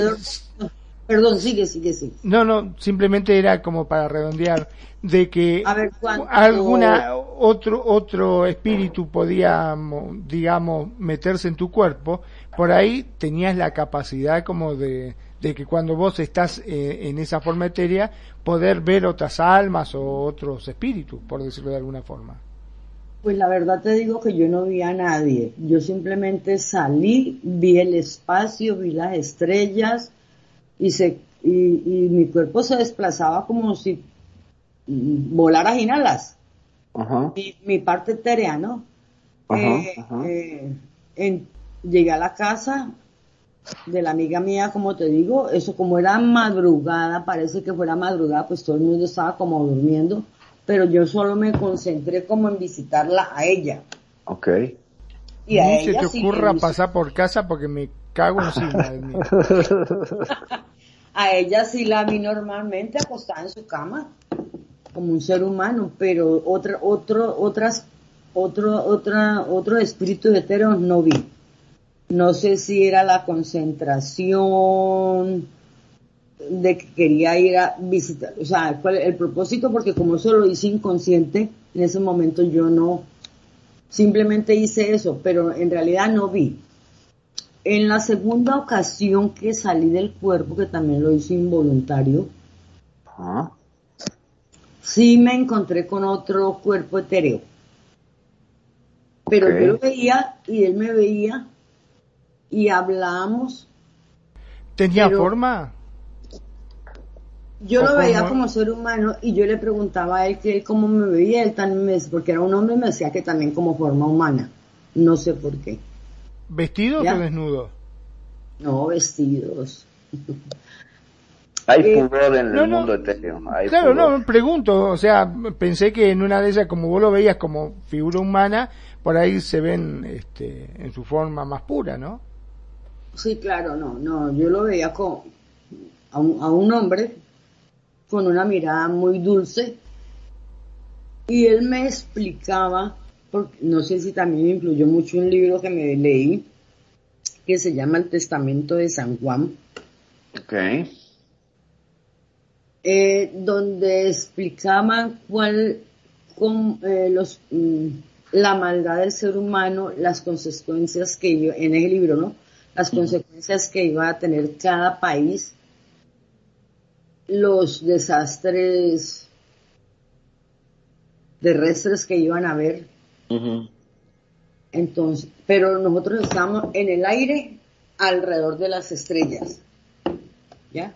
no. Perdón, sigue, sigue, sigue. No, no, simplemente era como para redondear de que A ver, cuando- alguna otro otro espíritu podía, mo- digamos, meterse en tu cuerpo, por ahí tenías la capacidad como de, de que cuando vos estás eh, en esa forma etérea, poder ver otras almas o otros espíritus, por decirlo de alguna forma. Pues la verdad te digo que yo no vi a nadie. Yo simplemente salí, vi el espacio, vi las estrellas y, se, y, y mi cuerpo se desplazaba como si volara sin alas. Ajá. Mi, mi parte etérea, ¿no? Ajá, Eh, ajá. eh, en- llegué a la casa de la amiga mía, como te digo, eso como era madrugada, parece que fuera madrugada, pues todo el mundo estaba como durmiendo, pero yo solo me concentré como en visitarla a ella. Ok. Y a Ni se ella te sí ocurra pasar por casa porque me cago encima de mí. A ella sí la vi normalmente acostada en su cama, como un ser humano, pero otra, otro, otras, otro, otra, otro espíritu etéreo no vi. No sé si era la concentración de que quería ir a visitar, o sea, cuál el propósito, porque como eso lo hice inconsciente, en ese momento yo no, simplemente hice eso, pero en realidad no vi. En la segunda ocasión que salí del cuerpo, que también lo hice involuntario, Ajá. sí me encontré con otro cuerpo etéreo. Pero yo lo veía y él me veía y hablábamos. ¿Tenía Pero- forma? Yo ¿O lo veía como ser humano y yo le preguntaba a él que él cómo me veía, él también me decía, porque era un hombre, me decía que también como forma humana. No sé por qué. ¿Vestido Ya. o desnudo? No, vestidos. Hay Eh, pudor en no, el no. mundo etéreo. Claro, pudor. no, pregunto, o sea, pensé que en una de esas, como vos lo veías como figura humana, por ahí se ven este, en su forma más pura, ¿no? Sí, claro, no, no, yo lo veía con, a, un, a un hombre con una mirada muy dulce y él me explicaba, porque no sé si también me influyó mucho un libro que me leí, que se llama El Testamento de San Juan, Ok. eh, donde explicaban cuál, con, eh, los, mm, la maldad del ser humano, las consecuencias que iba, en el libro, ¿no? Las consecuencias que iba a tener cada país, los desastres terrestres que iban a haber. Entonces, pero nosotros estamos en el aire alrededor de las estrellas. ¿Ya?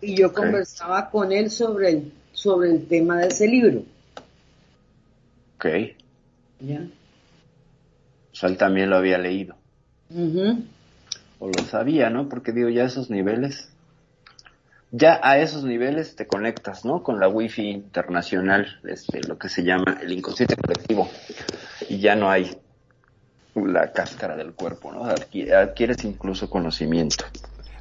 Y yo conversaba con él sobre el, sobre el tema de ese libro. Ok. ¿Ya? O sea, él también lo había leído. O lo sabía, ¿no? Porque digo, ya esos niveles. Ya a esos niveles te conectas, ¿no? Con la wifi internacional, este, lo que se llama el inconsciente colectivo. Y ya no hay la cáscara del cuerpo, ¿no? Adqui- Adquieres incluso conocimiento.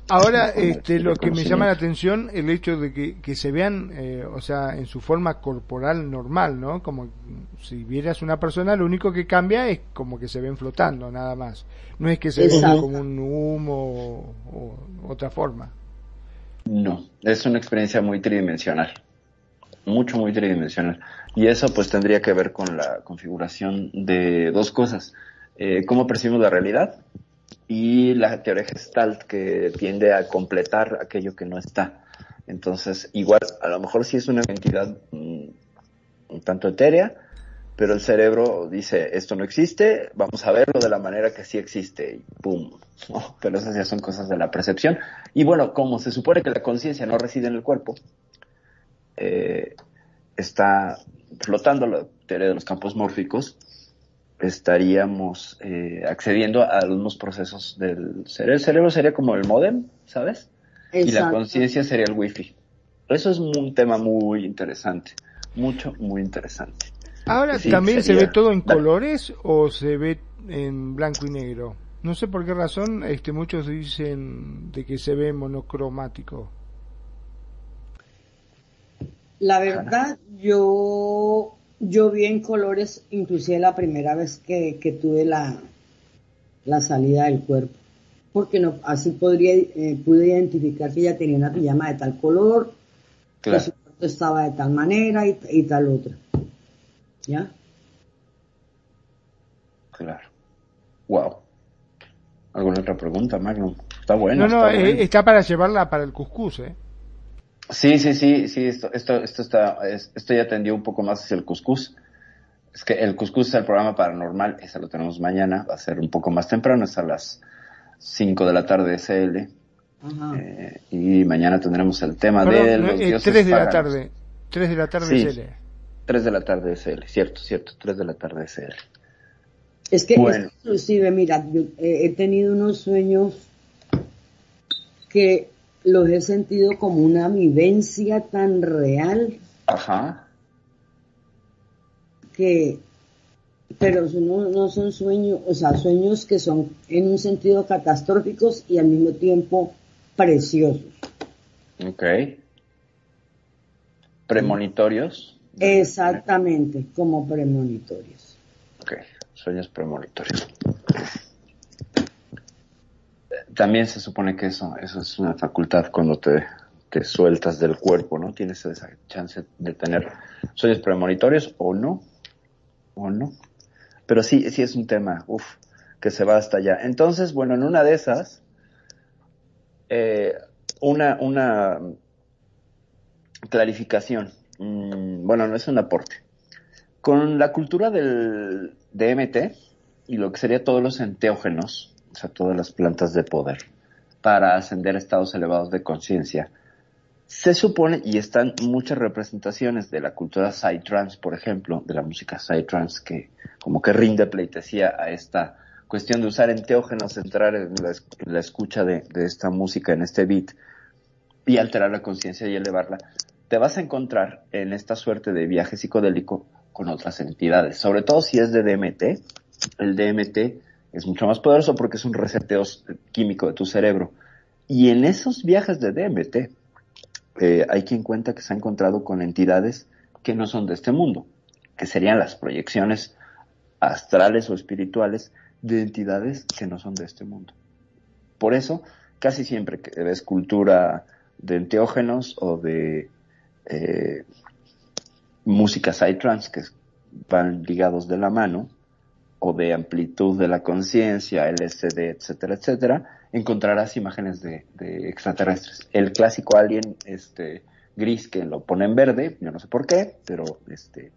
Ahora, este, lo que me llama la atención, el hecho de que, que se vean, eh, o sea, en su forma corporal normal, ¿no? Como si vieras una persona, lo único que cambia es como que se ven flotando, nada más. No es que se Exacto. como un humo o, o otra forma. No, es una experiencia muy tridimensional. Mucho, muy tridimensional. Y eso pues tendría que ver con la configuración de dos cosas. Eh, cómo percibimos la realidad y la teoría gestalt que tiende a completar aquello que no está. Entonces, igual, a lo mejor sí es una entidad mm, un tanto etérea, pero el cerebro dice, esto no existe, vamos a verlo de la manera que sí existe, y ¡pum! ¿no? Pero esas ya son cosas de la percepción. Y bueno, como se supone que la conciencia no reside en el cuerpo, eh, está flotando la teoría de los campos mórficos, estaríamos eh, accediendo a algunos procesos del cerebro. El cerebro sería como el modem, ¿sabes? Y la conciencia sería el wifi. Eso es un tema muy interesante, mucho, muy interesante. Ahora, Sí, ¿también se ve todo en colores o se ve en blanco y negro? No sé por qué razón, este, muchos dicen de que se ve monocromático. La verdad, yo, yo vi en colores, inclusive la primera vez que, que tuve la, la salida del cuerpo. Porque no, así podría, eh, pude identificar que ella tenía una pijama de tal color, Claro. que su cuarto estaba de tal manera y, y tal otra. Claro. Wow. ¿Alguna otra pregunta, Magnum? Está bueno. no, no, está eh, está para llevarla para el cuscús, ¿eh? Sí, sí, sí, sí, esto, esto, esto está, es- esto ya tendió un poco más hacia el cuscús. Es que el cuscús es el programa paranormal, ese lo tenemos mañana, va a ser un poco más temprano, es a las 5 de la tarde SL. Eh, y mañana tendremos el tema Perdón, de los eh, dioses 3 de la tarde. 3 de la tarde Sí. SL. 3 de la tarde SL, cierto, cierto, 3 de la tarde SL. Es que Bueno. es- inclusive, mira, yo eh, he tenido unos sueños que los he sentido como una vivencia tan real Ajá. que, pero no, no son sueños, o sea, sueños que son en un sentido catastróficos y al mismo tiempo preciosos. Ok. Premonitorios. Exactamente, como premonitorios. Ok, sueños premonitorios. También se supone que eso, eso es una facultad cuando te, te sueltas del cuerpo, ¿no? Tienes esa chance de tener sueños premonitorios o no, o no. Pero sí, sí es un tema, uff, que se va hasta allá. Entonces, bueno, en una de esas, eh, una, una clarificación, mm, bueno, no es un aporte. Con la cultura del DMT y lo que sería todos los enteógenos, o sea, todas las plantas de poder, para ascender a estados elevados de conciencia, se supone, y están muchas representaciones de la cultura psytrance, por ejemplo, de la música psytrance, que como que rinde pleitesía a esta cuestión de usar enteógenos, entrar en la, en la escucha de, de esta música, en este beat, y alterar la conciencia y elevarla, te vas a encontrar en esta suerte de viaje psicodélico con otras entidades, sobre todo si es de DMT. El DMT es mucho más poderoso porque es un reseteo químico de tu cerebro. Y en esos viajes de DMT, eh, hay quien cuenta que se ha encontrado con entidades que no son de este mundo, que serían las proyecciones astrales o espirituales de entidades que no son de este mundo. Por eso, casi siempre que ves cultura de enteógenos o de eh, música psytrance que van ligados de la mano, o de amplitud de la conciencia, LSD, etcétera, etcétera, encontrarás imágenes de, extraterrestres. El clásico alien este, gris que lo pone en verde, yo no sé por qué, pero este,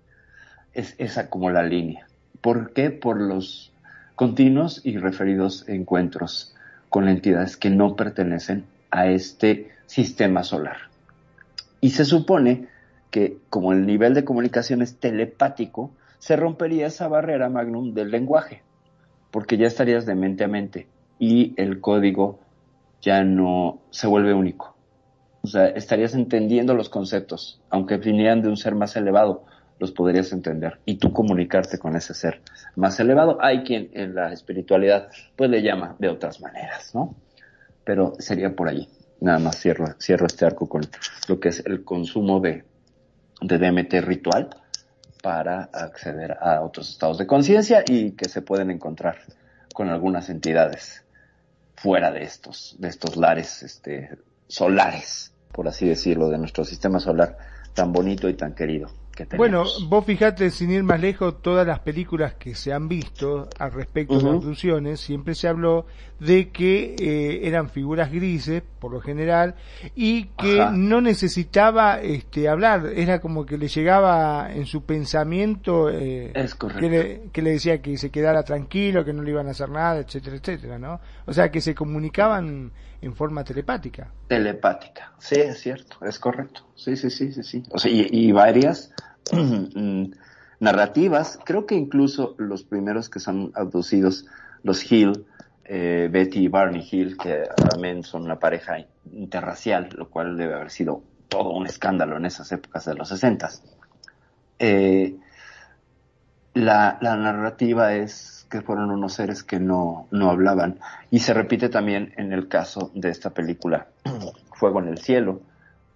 es esa como la línea. ¿Por qué? Por los continuos y referidos encuentros con entidades que no pertenecen a este sistema solar. Y se supone que como el nivel de comunicación es telepático, se rompería esa barrera magnum del lenguaje, porque ya estarías de mente a mente y el código ya no se vuelve único. O sea, estarías entendiendo los conceptos, aunque vinieran de un ser más elevado, los podrías entender y tú comunicarte con ese ser más elevado. Hay quien en la espiritualidad pues le llama de otras maneras, ¿no? Pero sería por allí. Nada más cierro, cierro este arco con lo que es el consumo de, de DMT ritual para acceder a otros estados de conciencia y que se pueden encontrar con algunas entidades fuera de estos, de estos lares este, solares, por así decirlo, de nuestro sistema solar tan bonito y tan querido que Bueno, vos fijate, sin ir más lejos, todas las películas que se han visto al respecto de Ujú. abducciones, siempre se habló de que eh, eran figuras grises, por lo general, y que Ajá. no necesitaba este, hablar, era como que le llegaba en su pensamiento eh, Es correcto. que, le, que le decía que se quedara tranquilo, que no le iban a hacer nada, etcétera, etcétera, ¿no? O sea, que se comunicaban en forma telepática. Telepática, sí, es cierto, es correcto. Sí, sí, sí, sí, sí. O sea, y, varias mm, narrativas, creo que incluso los primeros que son abducidos, los Hill, eh, Betty y Barney Hill, que también son una pareja interracial, lo cual debe haber sido todo un escándalo en esas épocas de los sesentas. Eh, la, la narrativa es que fueron unos seres que no, no hablaban. Y se repite también en el caso de esta película, Fuego en el Cielo,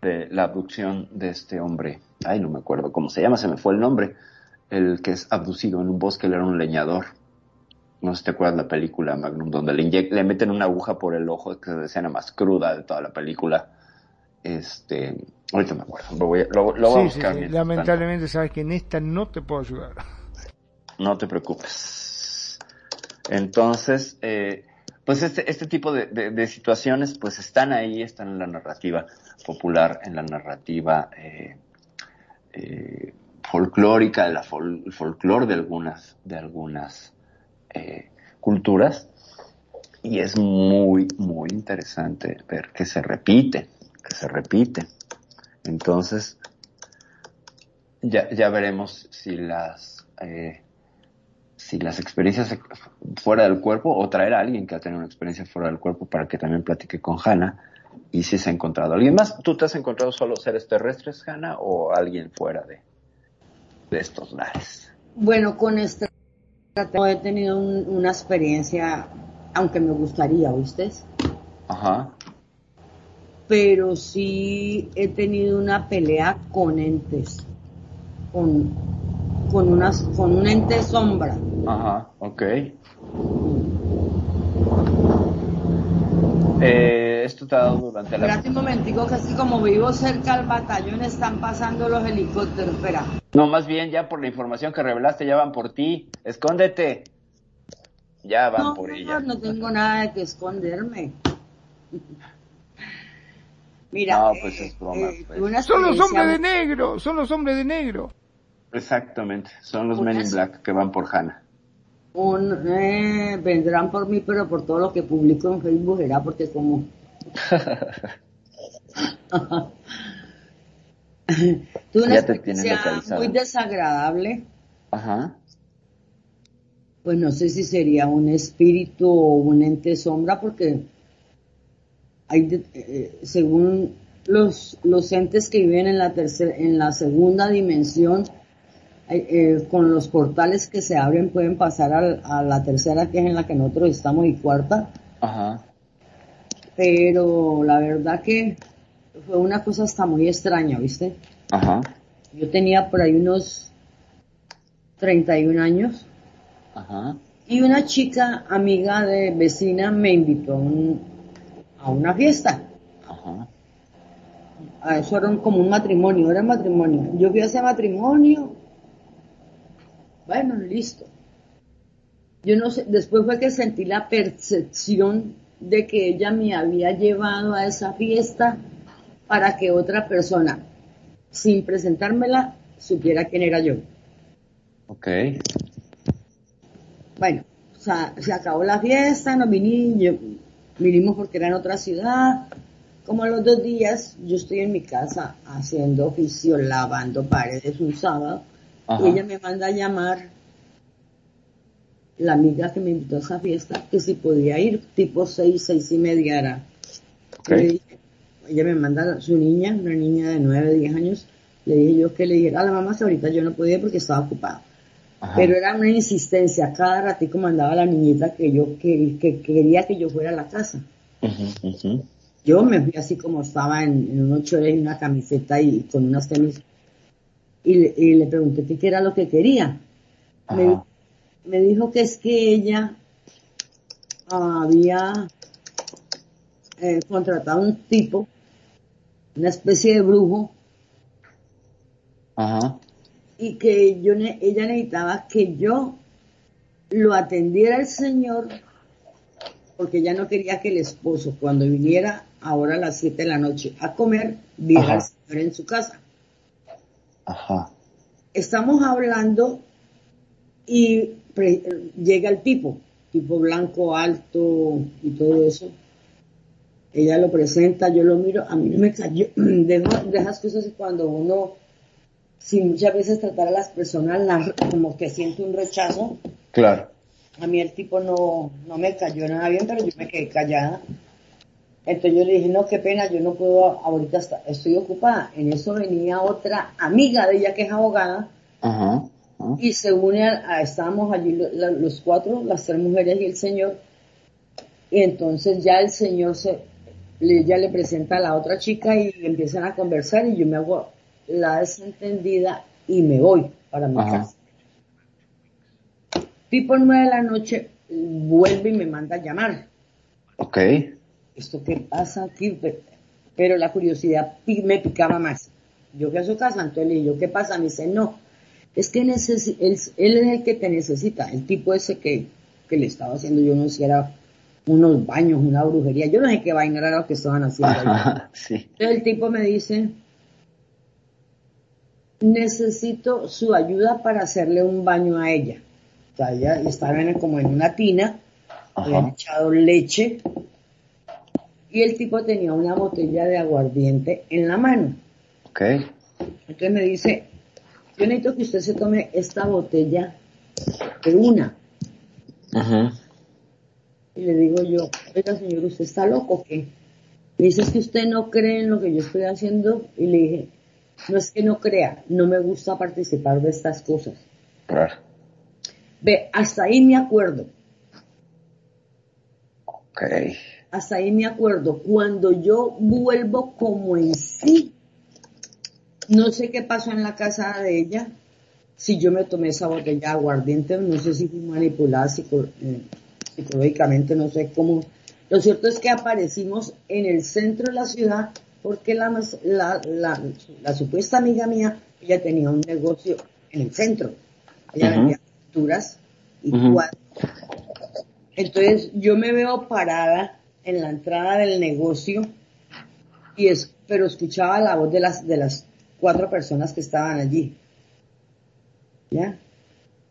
de la abducción de este hombre. Ay, no me acuerdo cómo se llama, se me fue el nombre. El que es abducido en un bosque, él era un leñador. No sé si te acuerdas la película Magnum, donde le, le meten una aguja por el ojo, que es la escena más cruda de toda la película. Este, ahorita me acuerdo, lo voy a, lo, lo voy a Sí, buscar. sí. Lamentablemente sabes que en esta no te puedo ayudar. No te preocupes. Entonces, eh, pues este, este tipo de, de- de situaciones pues están ahí, están en la narrativa popular, en la narrativa eh, eh, folclórica, de la fol- el folclore de algunas, de algunas eh, culturas. Y es muy, muy interesante ver que se repite, que se repite. Entonces, ya, ya veremos si las, eh, si las experiencias fuera del cuerpo o traer a alguien que ha tenido una experiencia fuera del cuerpo para que también platique con Hanna y si se ha encontrado alguien más. ¿Tú te has encontrado solo seres terrestres, Hanna, o alguien fuera de, de estos lares? Bueno, con este he tenido un- una experiencia, aunque me gustaría, ¿viste? Ajá. Pero sí he tenido una pelea con entes, con, con, unas, con un ente sombra. Ajá, ok. Eh, esto te ha dado durante la... Espérate un momentico, que así como vivo cerca al batallón están pasando los helicópteros. Espera. No, más bien ya por la información que revelaste, ya van por ti. Escóndete. Ya van No, por no, ella. no tengo nada de que esconderme. Mira, No, pues es broma. eh, pues. Son los hombres de negro, son los hombres de negro. Exactamente, son los Men in Black que van por Hanna. Un, eh, vendrán por mí, pero por todo lo que publico en Facebook era porque como tuve una Ya te tienen experiencia muy desagradable, Ajá. pues no sé si sería un espíritu o un ente sombra, porque hay de- eh, según los, los entes que viven en la tercera, en la segunda dimensión, eh, con los portales que se abren pueden pasar al- a la tercera que es en la que nosotros estamos y cuarta, Ajá. pero la verdad que fue una cosa hasta muy extraña, ¿viste? Ajá. Yo tenía por ahí unos 31 años Ajá. y una chica amiga de vecina me invitó a, un- a una fiesta. Ajá. A eso era un- como un matrimonio, era matrimonio. Yo fui a ese matrimonio. Bueno, listo. Yo no sé, después fue que sentí la percepción de que ella me había llevado a esa fiesta para que otra persona, sin presentármela, supiera quién era yo. Ok. Bueno, o sea, se acabó la fiesta, nos vinimos, vinimos porque era en otra ciudad. Como a los dos días, yo estoy en mi casa haciendo oficio, lavando paredes un sábado, Ajá. y ella me manda a llamar, la amiga que me invitó a esa fiesta, que si podía ir, tipo seis, seis y media era. Ok. Le dije- ella me manda a su niña, una niña de nueve, diez años, le dije yo que le dijera a la mamá que ahorita yo no podía porque estaba ocupada. Ajá. Pero era una insistencia, cada ratico mandaba a la niñita que yo que, que quería que yo fuera a la casa. Yo me fui así como estaba en, en unos chores y una camiseta y con unas tenis. Y, le- y le pregunté que qué era lo que quería. Me, me dijo que es que ella había eh, contratado un tipo, una especie de brujo, Ajá. y que yo ne- ella necesitaba que yo lo atendiera el señor porque ella no quería que el esposo cuando viniera ahora a las 7 de la noche a comer viera Ajá. al señor en su casa. Ajá. Estamos hablando y llega el tipo, tipo blanco, alto y todo eso. Ella lo presenta, yo lo miro, a mí no me cayó, de, de esas cosas cuando uno, si muchas veces tratar a las personas como que siente un rechazo, Claro. a mí el tipo no, no me cayó nada bien, pero yo me quedé callada. Entonces yo le dije, no, qué pena, yo no puedo, ahorita está- estoy ocupada. En eso venía otra amiga de ella que es abogada Ajá. ajá. y se une a, a- estábamos allí la- los cuatro, las tres mujeres y el señor. Y entonces ya el señor se, le, ya le presenta a la otra chica y empiezan a conversar y yo me hago la desentendida y me voy para mi Ajá. casa. Tipo nueve de la noche vuelve y me manda a llamar. Ok. ¿Esto qué pasa aquí? Pe- Pero la curiosidad me picaba más. Yo fui a su casa, entonces le dije, ¿qué pasa? Me dice, no, es que él, él es el que te necesita, el tipo ese que, que le estaba haciendo, yo no sé si era unos baños, una brujería. Yo no sé qué vaina era lo que estaban haciendo. ahí. Ajá, sí. Entonces el tipo me dice, necesito su ayuda para hacerle un baño a ella. O sea, ella estaba en- como en una tina, habían Ajá. echado leche y el tipo tenía una botella de aguardiente en la mano. Ok. Entonces me dice, yo necesito que usted se tome esta botella de una. Ajá. Y le digo yo, oiga señor, ¿usted está loco o qué? Me dice, es que usted no cree en lo que yo estoy haciendo. Y le dije, no es que no crea, no me gusta participar de estas cosas. Claro. Ve, hasta ahí me acuerdo, Hasta ahí me acuerdo. Cuando yo vuelvo como en sí, no sé qué pasó en la casa de ella, si yo me tomé esa botella de aguardiente, no sé si fui manipulada psico- eh, psicológicamente, no sé cómo. Lo cierto es que aparecimos en el centro de la ciudad porque la, la, la, la supuesta amiga mía, ella tenía un negocio en el centro. Ella vendía pinturas y Ujú. cuadros. Entonces yo me veo parada en la entrada del negocio y es, pero escuchaba la voz de las, de las cuatro personas que estaban allí. ¿Ya?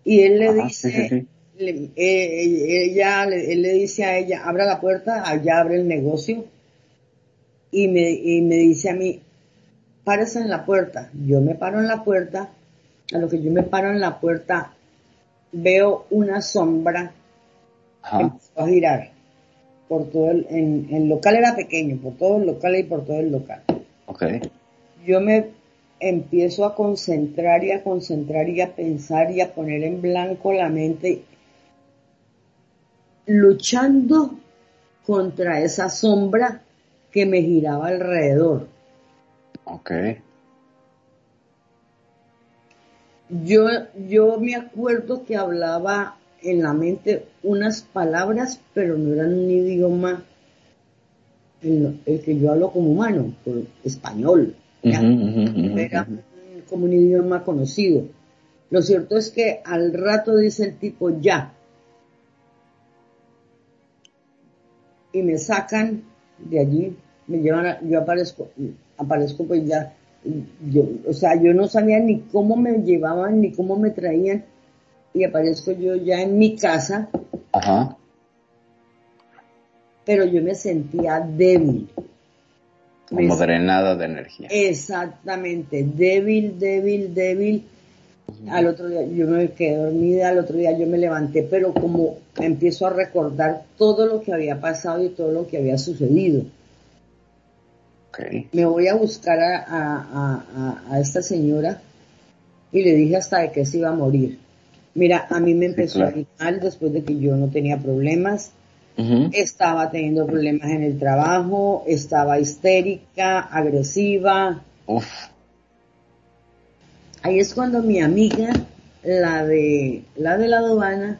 Y él le Ajá, dice, sí, sí, sí. le- eh, ella, le- él le dice a ella, abra la puerta, allá abre el negocio. Y me, y me dice a mí, párese en la puerta. Yo me paro en la puerta, a lo que yo me paro en la puerta, veo una sombra. Empezó a girar por todo el, en, el local era pequeño, por todo el local y por todo el local. Ok. Yo me empiezo a concentrar y a concentrar y a pensar y a poner en blanco la mente, luchando contra esa sombra que me giraba alrededor. Ok. Yo, yo me acuerdo que hablaba en la mente unas palabras, pero no eran un idioma el, el que yo hablo como humano, por español. Era como un idioma conocido. Lo cierto es que al rato dice el tipo ya. Y me sacan de allí, me llevan, a- yo aparezco, aparezco pues ya, yo, o sea, yo no sabía ni cómo me llevaban ni cómo me traían y aparezco yo ya en mi casa, Ajá. pero yo me sentía débil. Me Como drenada de energía. Exactamente, débil, débil, débil. Al otro día yo me quedé dormida, al otro día yo me levanté, pero como empiezo a recordar todo lo que había pasado y todo lo que había sucedido. Me voy a buscar a- a- a- a esta señora y le dije hasta de que se iba a morir. Mira, a mí me empezó claro. a ir mal después de que yo no tenía problemas. Estaba teniendo problemas en el trabajo, estaba histérica, agresiva. Uf. Ahí es cuando mi amiga, la de la de la aduana,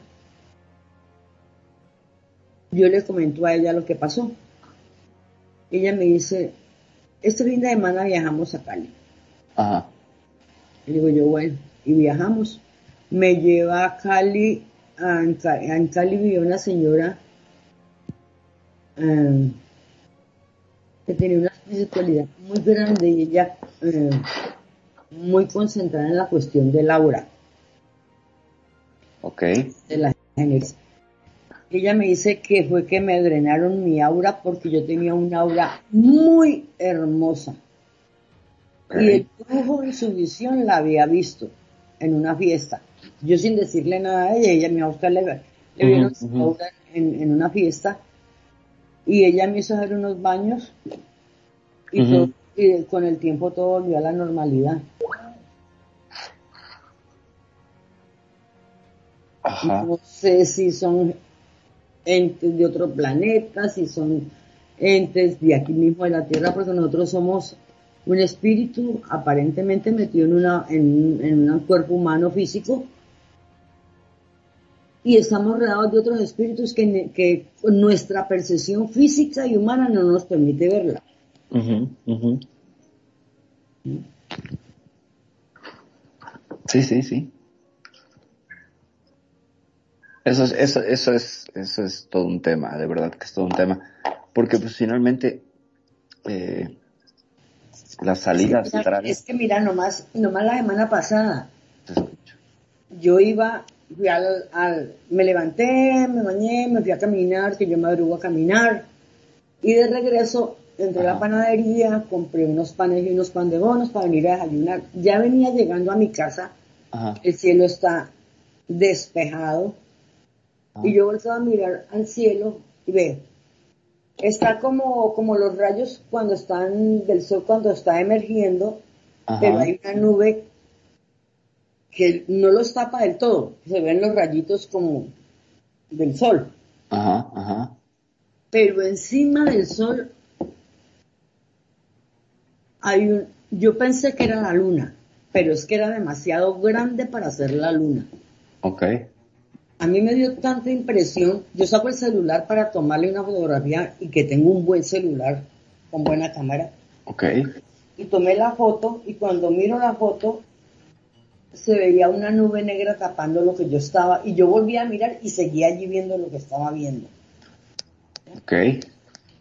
yo le comento a ella lo que pasó. Ella me dice, este fin de semana viajamos a Cali. Ajá. Y digo yo, bueno, y viajamos. Me lleva a Cali, a- en, Ca- en Cali vivía una señora eh, que tenía una espiritualidad muy grande y ella eh, muy concentrada en la cuestión del aura, Ok. de la. Ella me dice que fue que me drenaron mi aura porque yo tenía un aura muy hermosa. Y el brujo en su visión la había visto en una fiesta. Yo sin decirle nada a ella, ella me va a buscar, aura en, en una fiesta y ella me hizo hacer unos baños y, Ujú. todo- y con el tiempo todo volvió a la normalidad. Ajá. No sé si son entes de otro planeta, si son entes de aquí mismo de la Tierra, porque nosotros somos un espíritu aparentemente metido en, una, en, en un cuerpo humano físico y estamos rodeados de otros espíritus que, que nuestra percepción física y humana no nos permite verla. Sí, sí, sí. Eso es, eso, eso es, eso es todo un tema, de verdad que es todo un tema. Porque pues finalmente, eh, las salidas Mira, laterales- Es que mira, nomás, nomás la semana pasada, yo iba, fui al, al- me levanté, me bañé, me fui a caminar, que yo madrugo a caminar, y de regreso entré a la panadería, compré unos panes y unos pan de bonos para venir a desayunar. Ya venía llegando a mi casa, Ajá. el cielo está despejado, y yo volteaba a mirar al cielo y ve, está como, como los rayos cuando están del sol cuando está emergiendo, pero hay una nube que no los tapa del todo, se ven los rayitos como del sol, Ajá, ajá. pero encima del sol hay un, yo pensé que era la luna, pero es que era demasiado grande para ser la luna. Ok. A mí me dio tanta impresión, yo saco el celular para tomarle una fotografía y que tengo un buen celular con buena cámara. Ok. Y tomé la foto y cuando miro la foto se veía una nube negra tapando lo que yo estaba y yo volví a mirar y seguía allí viendo lo que estaba viendo. Ok.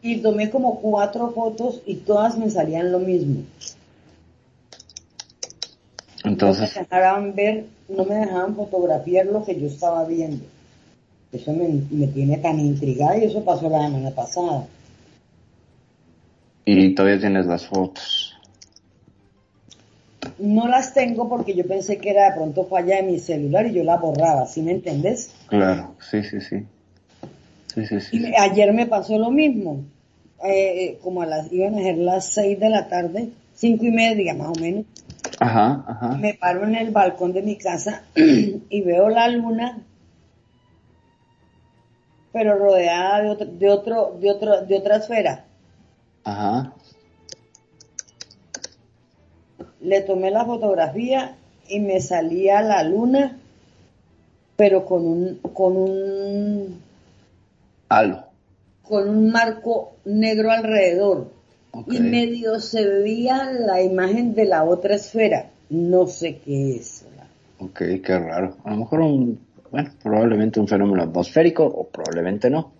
Y tomé como cuatro fotos y todas me salían lo mismo. Entonces, No me dejaban ver, no me dejaban fotografiar lo que yo estaba viendo. Eso me, me tiene tan intrigada y eso pasó la semana pasada. y todavía tienes las fotos. No las tengo porque yo pensé que era de pronto falla de mi celular y yo la borraba, ¿sí me entendés? Claro, sí, sí, sí. Sí, sí, sí. Y ayer me pasó lo mismo. Eh, eh, como a las, iban a ser las seis de la tarde, cinco y media más o menos. Ajá, ajá. Me paro en el balcón de mi casa y veo la luna, pero rodeada de otro, de otro, de otro, de otra esfera. Ajá. Le tomé la fotografía y me salía la luna, pero con un, con un, Halo. con un marco negro alrededor. Y medio se veía la imagen de la otra esfera. No sé qué es. Ok, qué raro. A lo mejor un, bueno, probablemente un fenómeno atmosférico o probablemente no,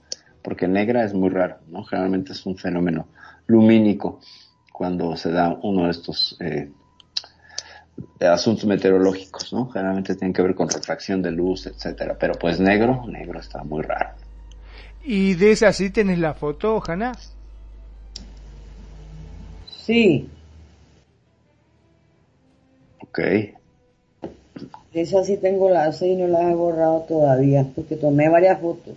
porque negra es muy raro, ¿no? Generalmente es un fenómeno lumínico cuando se da uno de estos eh, asuntos meteorológicos, ¿no? Generalmente tienen que ver con refracción de luz, etcétera. Pero pues negro, negro está muy raro. ¿Y de esa sí tenés la foto, Hanna? Sí, Ok. esa sí tengo la hace y no la he borrado todavía, porque tomé varias fotos.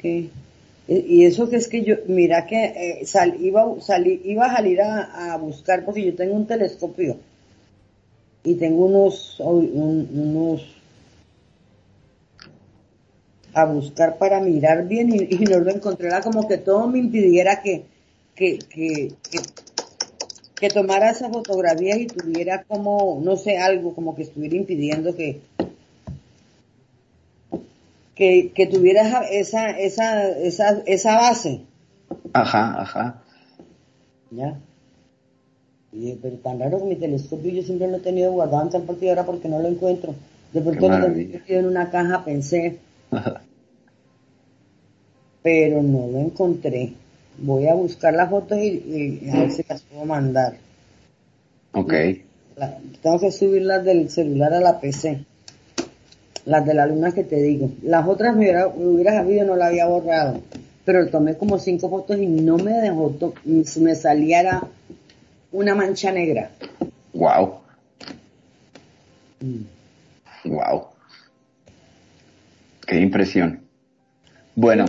Que y eso que es que yo, mira que eh, sal- iba, salí- iba a salir a, a buscar porque yo tengo un telescopio. Y tengo unos, un- unos a buscar para mirar bien y, y no lo encontré, era como que todo me impidiera que, que, que, que, que tomara esa fotografía y tuviera como, no sé, algo como que estuviera impidiendo que, que, que tuviera esa, esa, esa, esa base. Ajá, ajá. ¿Ya? Y, pero tan raro que mi telescopio yo siempre lo he tenido guardado en tal parte y ahora porque no lo encuentro. De pronto lo metido en una caja, pensé, pero no lo encontré. Voy a buscar las fotos y, y a ver si las puedo mandar. ok. La- tengo que subirlas del celular a la PC. Las de la luna que te digo. Las otras me hubiera, me hubiera sabido, no la había borrado. Pero tomé como cinco fotos y no me dejó, me saliera una mancha negra. Wow. Wow. Qué impresión. Bueno,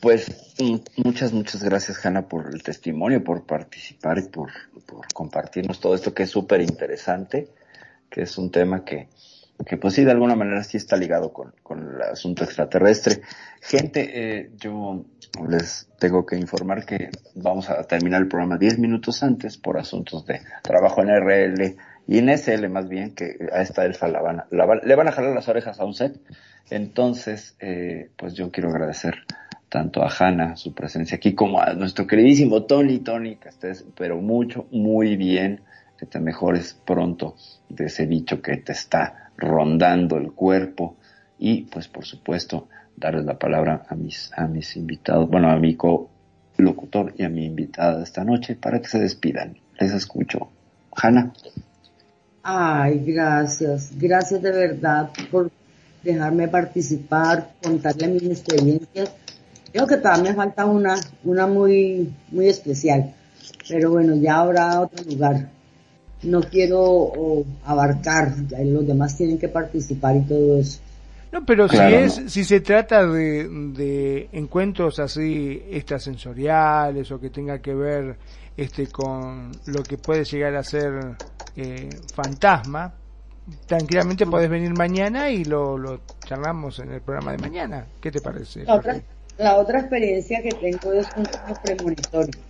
pues mm, muchas, muchas gracias, Hanna, por el testimonio, por participar y por, por compartirnos todo esto que es súper interesante, que es un tema que, que pues sí, de alguna manera sí está ligado con, con el asunto extraterrestre. Gente, eh, yo les tengo que informar que vamos a terminar el programa 10 minutos antes por asuntos de trabajo en RL y en SL más bien, que a esta elfa la van a- la van- le van a jalar las orejas a un set. Entonces, eh, pues yo quiero agradecer tanto a Hanna su presencia aquí como a nuestro queridísimo Tony, Tony, que estés pero mucho, muy bien, que te mejores pronto de ese bicho que te está rondando el cuerpo y pues por supuesto darles la palabra a mis, a mis invitados, bueno, a mi co-locutor y a mi invitada esta noche para que se despidan. Les escucho. Hanna. Ay, gracias, gracias de verdad por dejarme participar, contarle mis experiencias. Creo que todavía me falta una, una muy, muy especial, pero bueno, ya habrá otro lugar. No quiero oh, abarcar, los demás tienen que participar y todo eso. No, pero si es, si se trata de, de encuentros así extrasensoriales o que tenga que ver este con lo que puede llegar a ser eh, fantasma, tranquilamente podés venir mañana y lo, lo charlamos en el programa de mañana. ¿Qué te parece? La otra, la otra experiencia que tengo es un sueño premonitorio.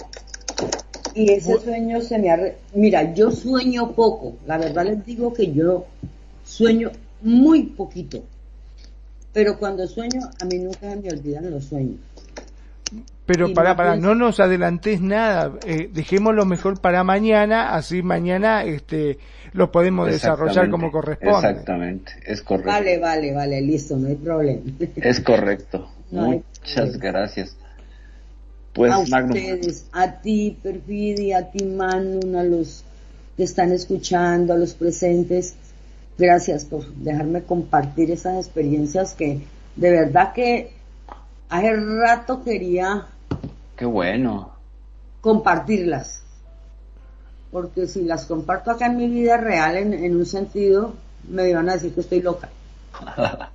Y ese sueño se me ha... Mira, yo sueño poco. La verdad les digo que yo sueño muy poquito. Pero cuando sueño, a mí nunca me olvidan los sueños. Pero para, para, no nos adelantes nada, eh, dejémoslo mejor para mañana, así mañana este lo podemos desarrollar como corresponde. Exactamente, es correcto. Vale, vale, vale, listo, no hay problema. Es correcto. Muchas gracias. Pues, a ustedes, a ti, Perfidia, a ti, Manu, a los que están escuchando, a los presentes, gracias por dejarme compartir esas experiencias que de verdad que hace rato quería Qué bueno. Compartirlas. Porque si las comparto acá en mi vida real, en, un sentido, me van a decir que estoy loca.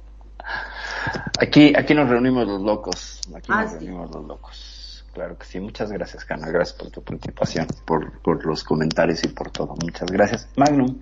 aquí, aquí nos reunimos los locos. Aquí ah, nos reunimos los locos. Claro que sí. Muchas gracias, Cana. Gracias por tu participación, por, por los comentarios y por todo. Muchas gracias. Magnum.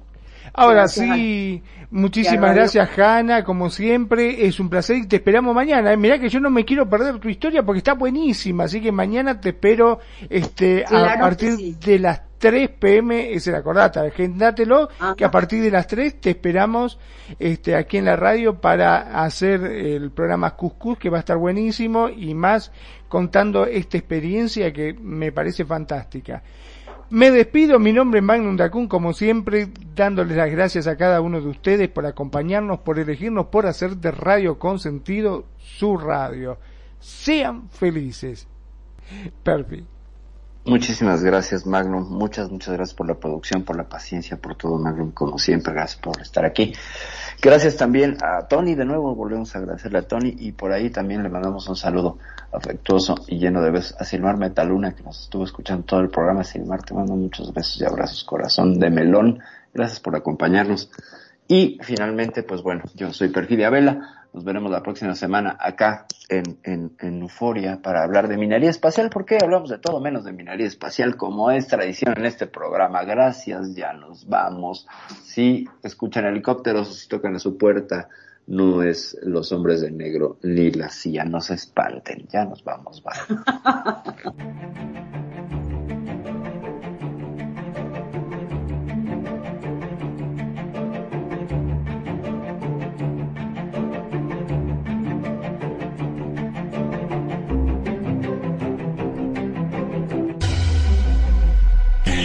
Ahora sí, muchísimas gracias Hanna, como siempre, es un placer y te esperamos mañana. ¿eh? Mirá que yo no me quiero perder tu historia porque está buenísima, así que mañana te espero este a partir de las 3 pm, es el acordata, agendátelo, que a partir de las 3 te esperamos este aquí en la radio para hacer el programa Cuscus que va a estar buenísimo y más contando esta experiencia que me parece fantástica. Me despido, mi nombre es Magnum Dacun, como siempre, dándoles las gracias a cada uno de ustedes por acompañarnos, por elegirnos, por hacer de Radio Consentido su radio. Sean felices. Perfecto. Muchísimas gracias, Magnum. Muchas, muchas gracias por la producción, por la paciencia, por todo, Magnum, como siempre. Gracias por estar aquí. Gracias también a Tony, de nuevo volvemos a agradecerle a Tony y por ahí también le mandamos un saludo afectuoso y lleno de besos a Silmar Metaluna que nos estuvo escuchando todo el programa. Silmar, te mando muchos besos y abrazos, corazón de melón. Gracias por acompañarnos. Y finalmente, pues bueno, yo soy Perfidia Vela. Nos veremos la próxima semana acá en, en, en Euforia para hablar de minería espacial. porque hablamos de todo menos de minería espacial como es tradición en este programa? Gracias, ya nos vamos. Si escuchan helicópteros o si tocan a su puerta, no es los hombres de negro ni la CIA, no se espanten. Ya nos vamos, bye.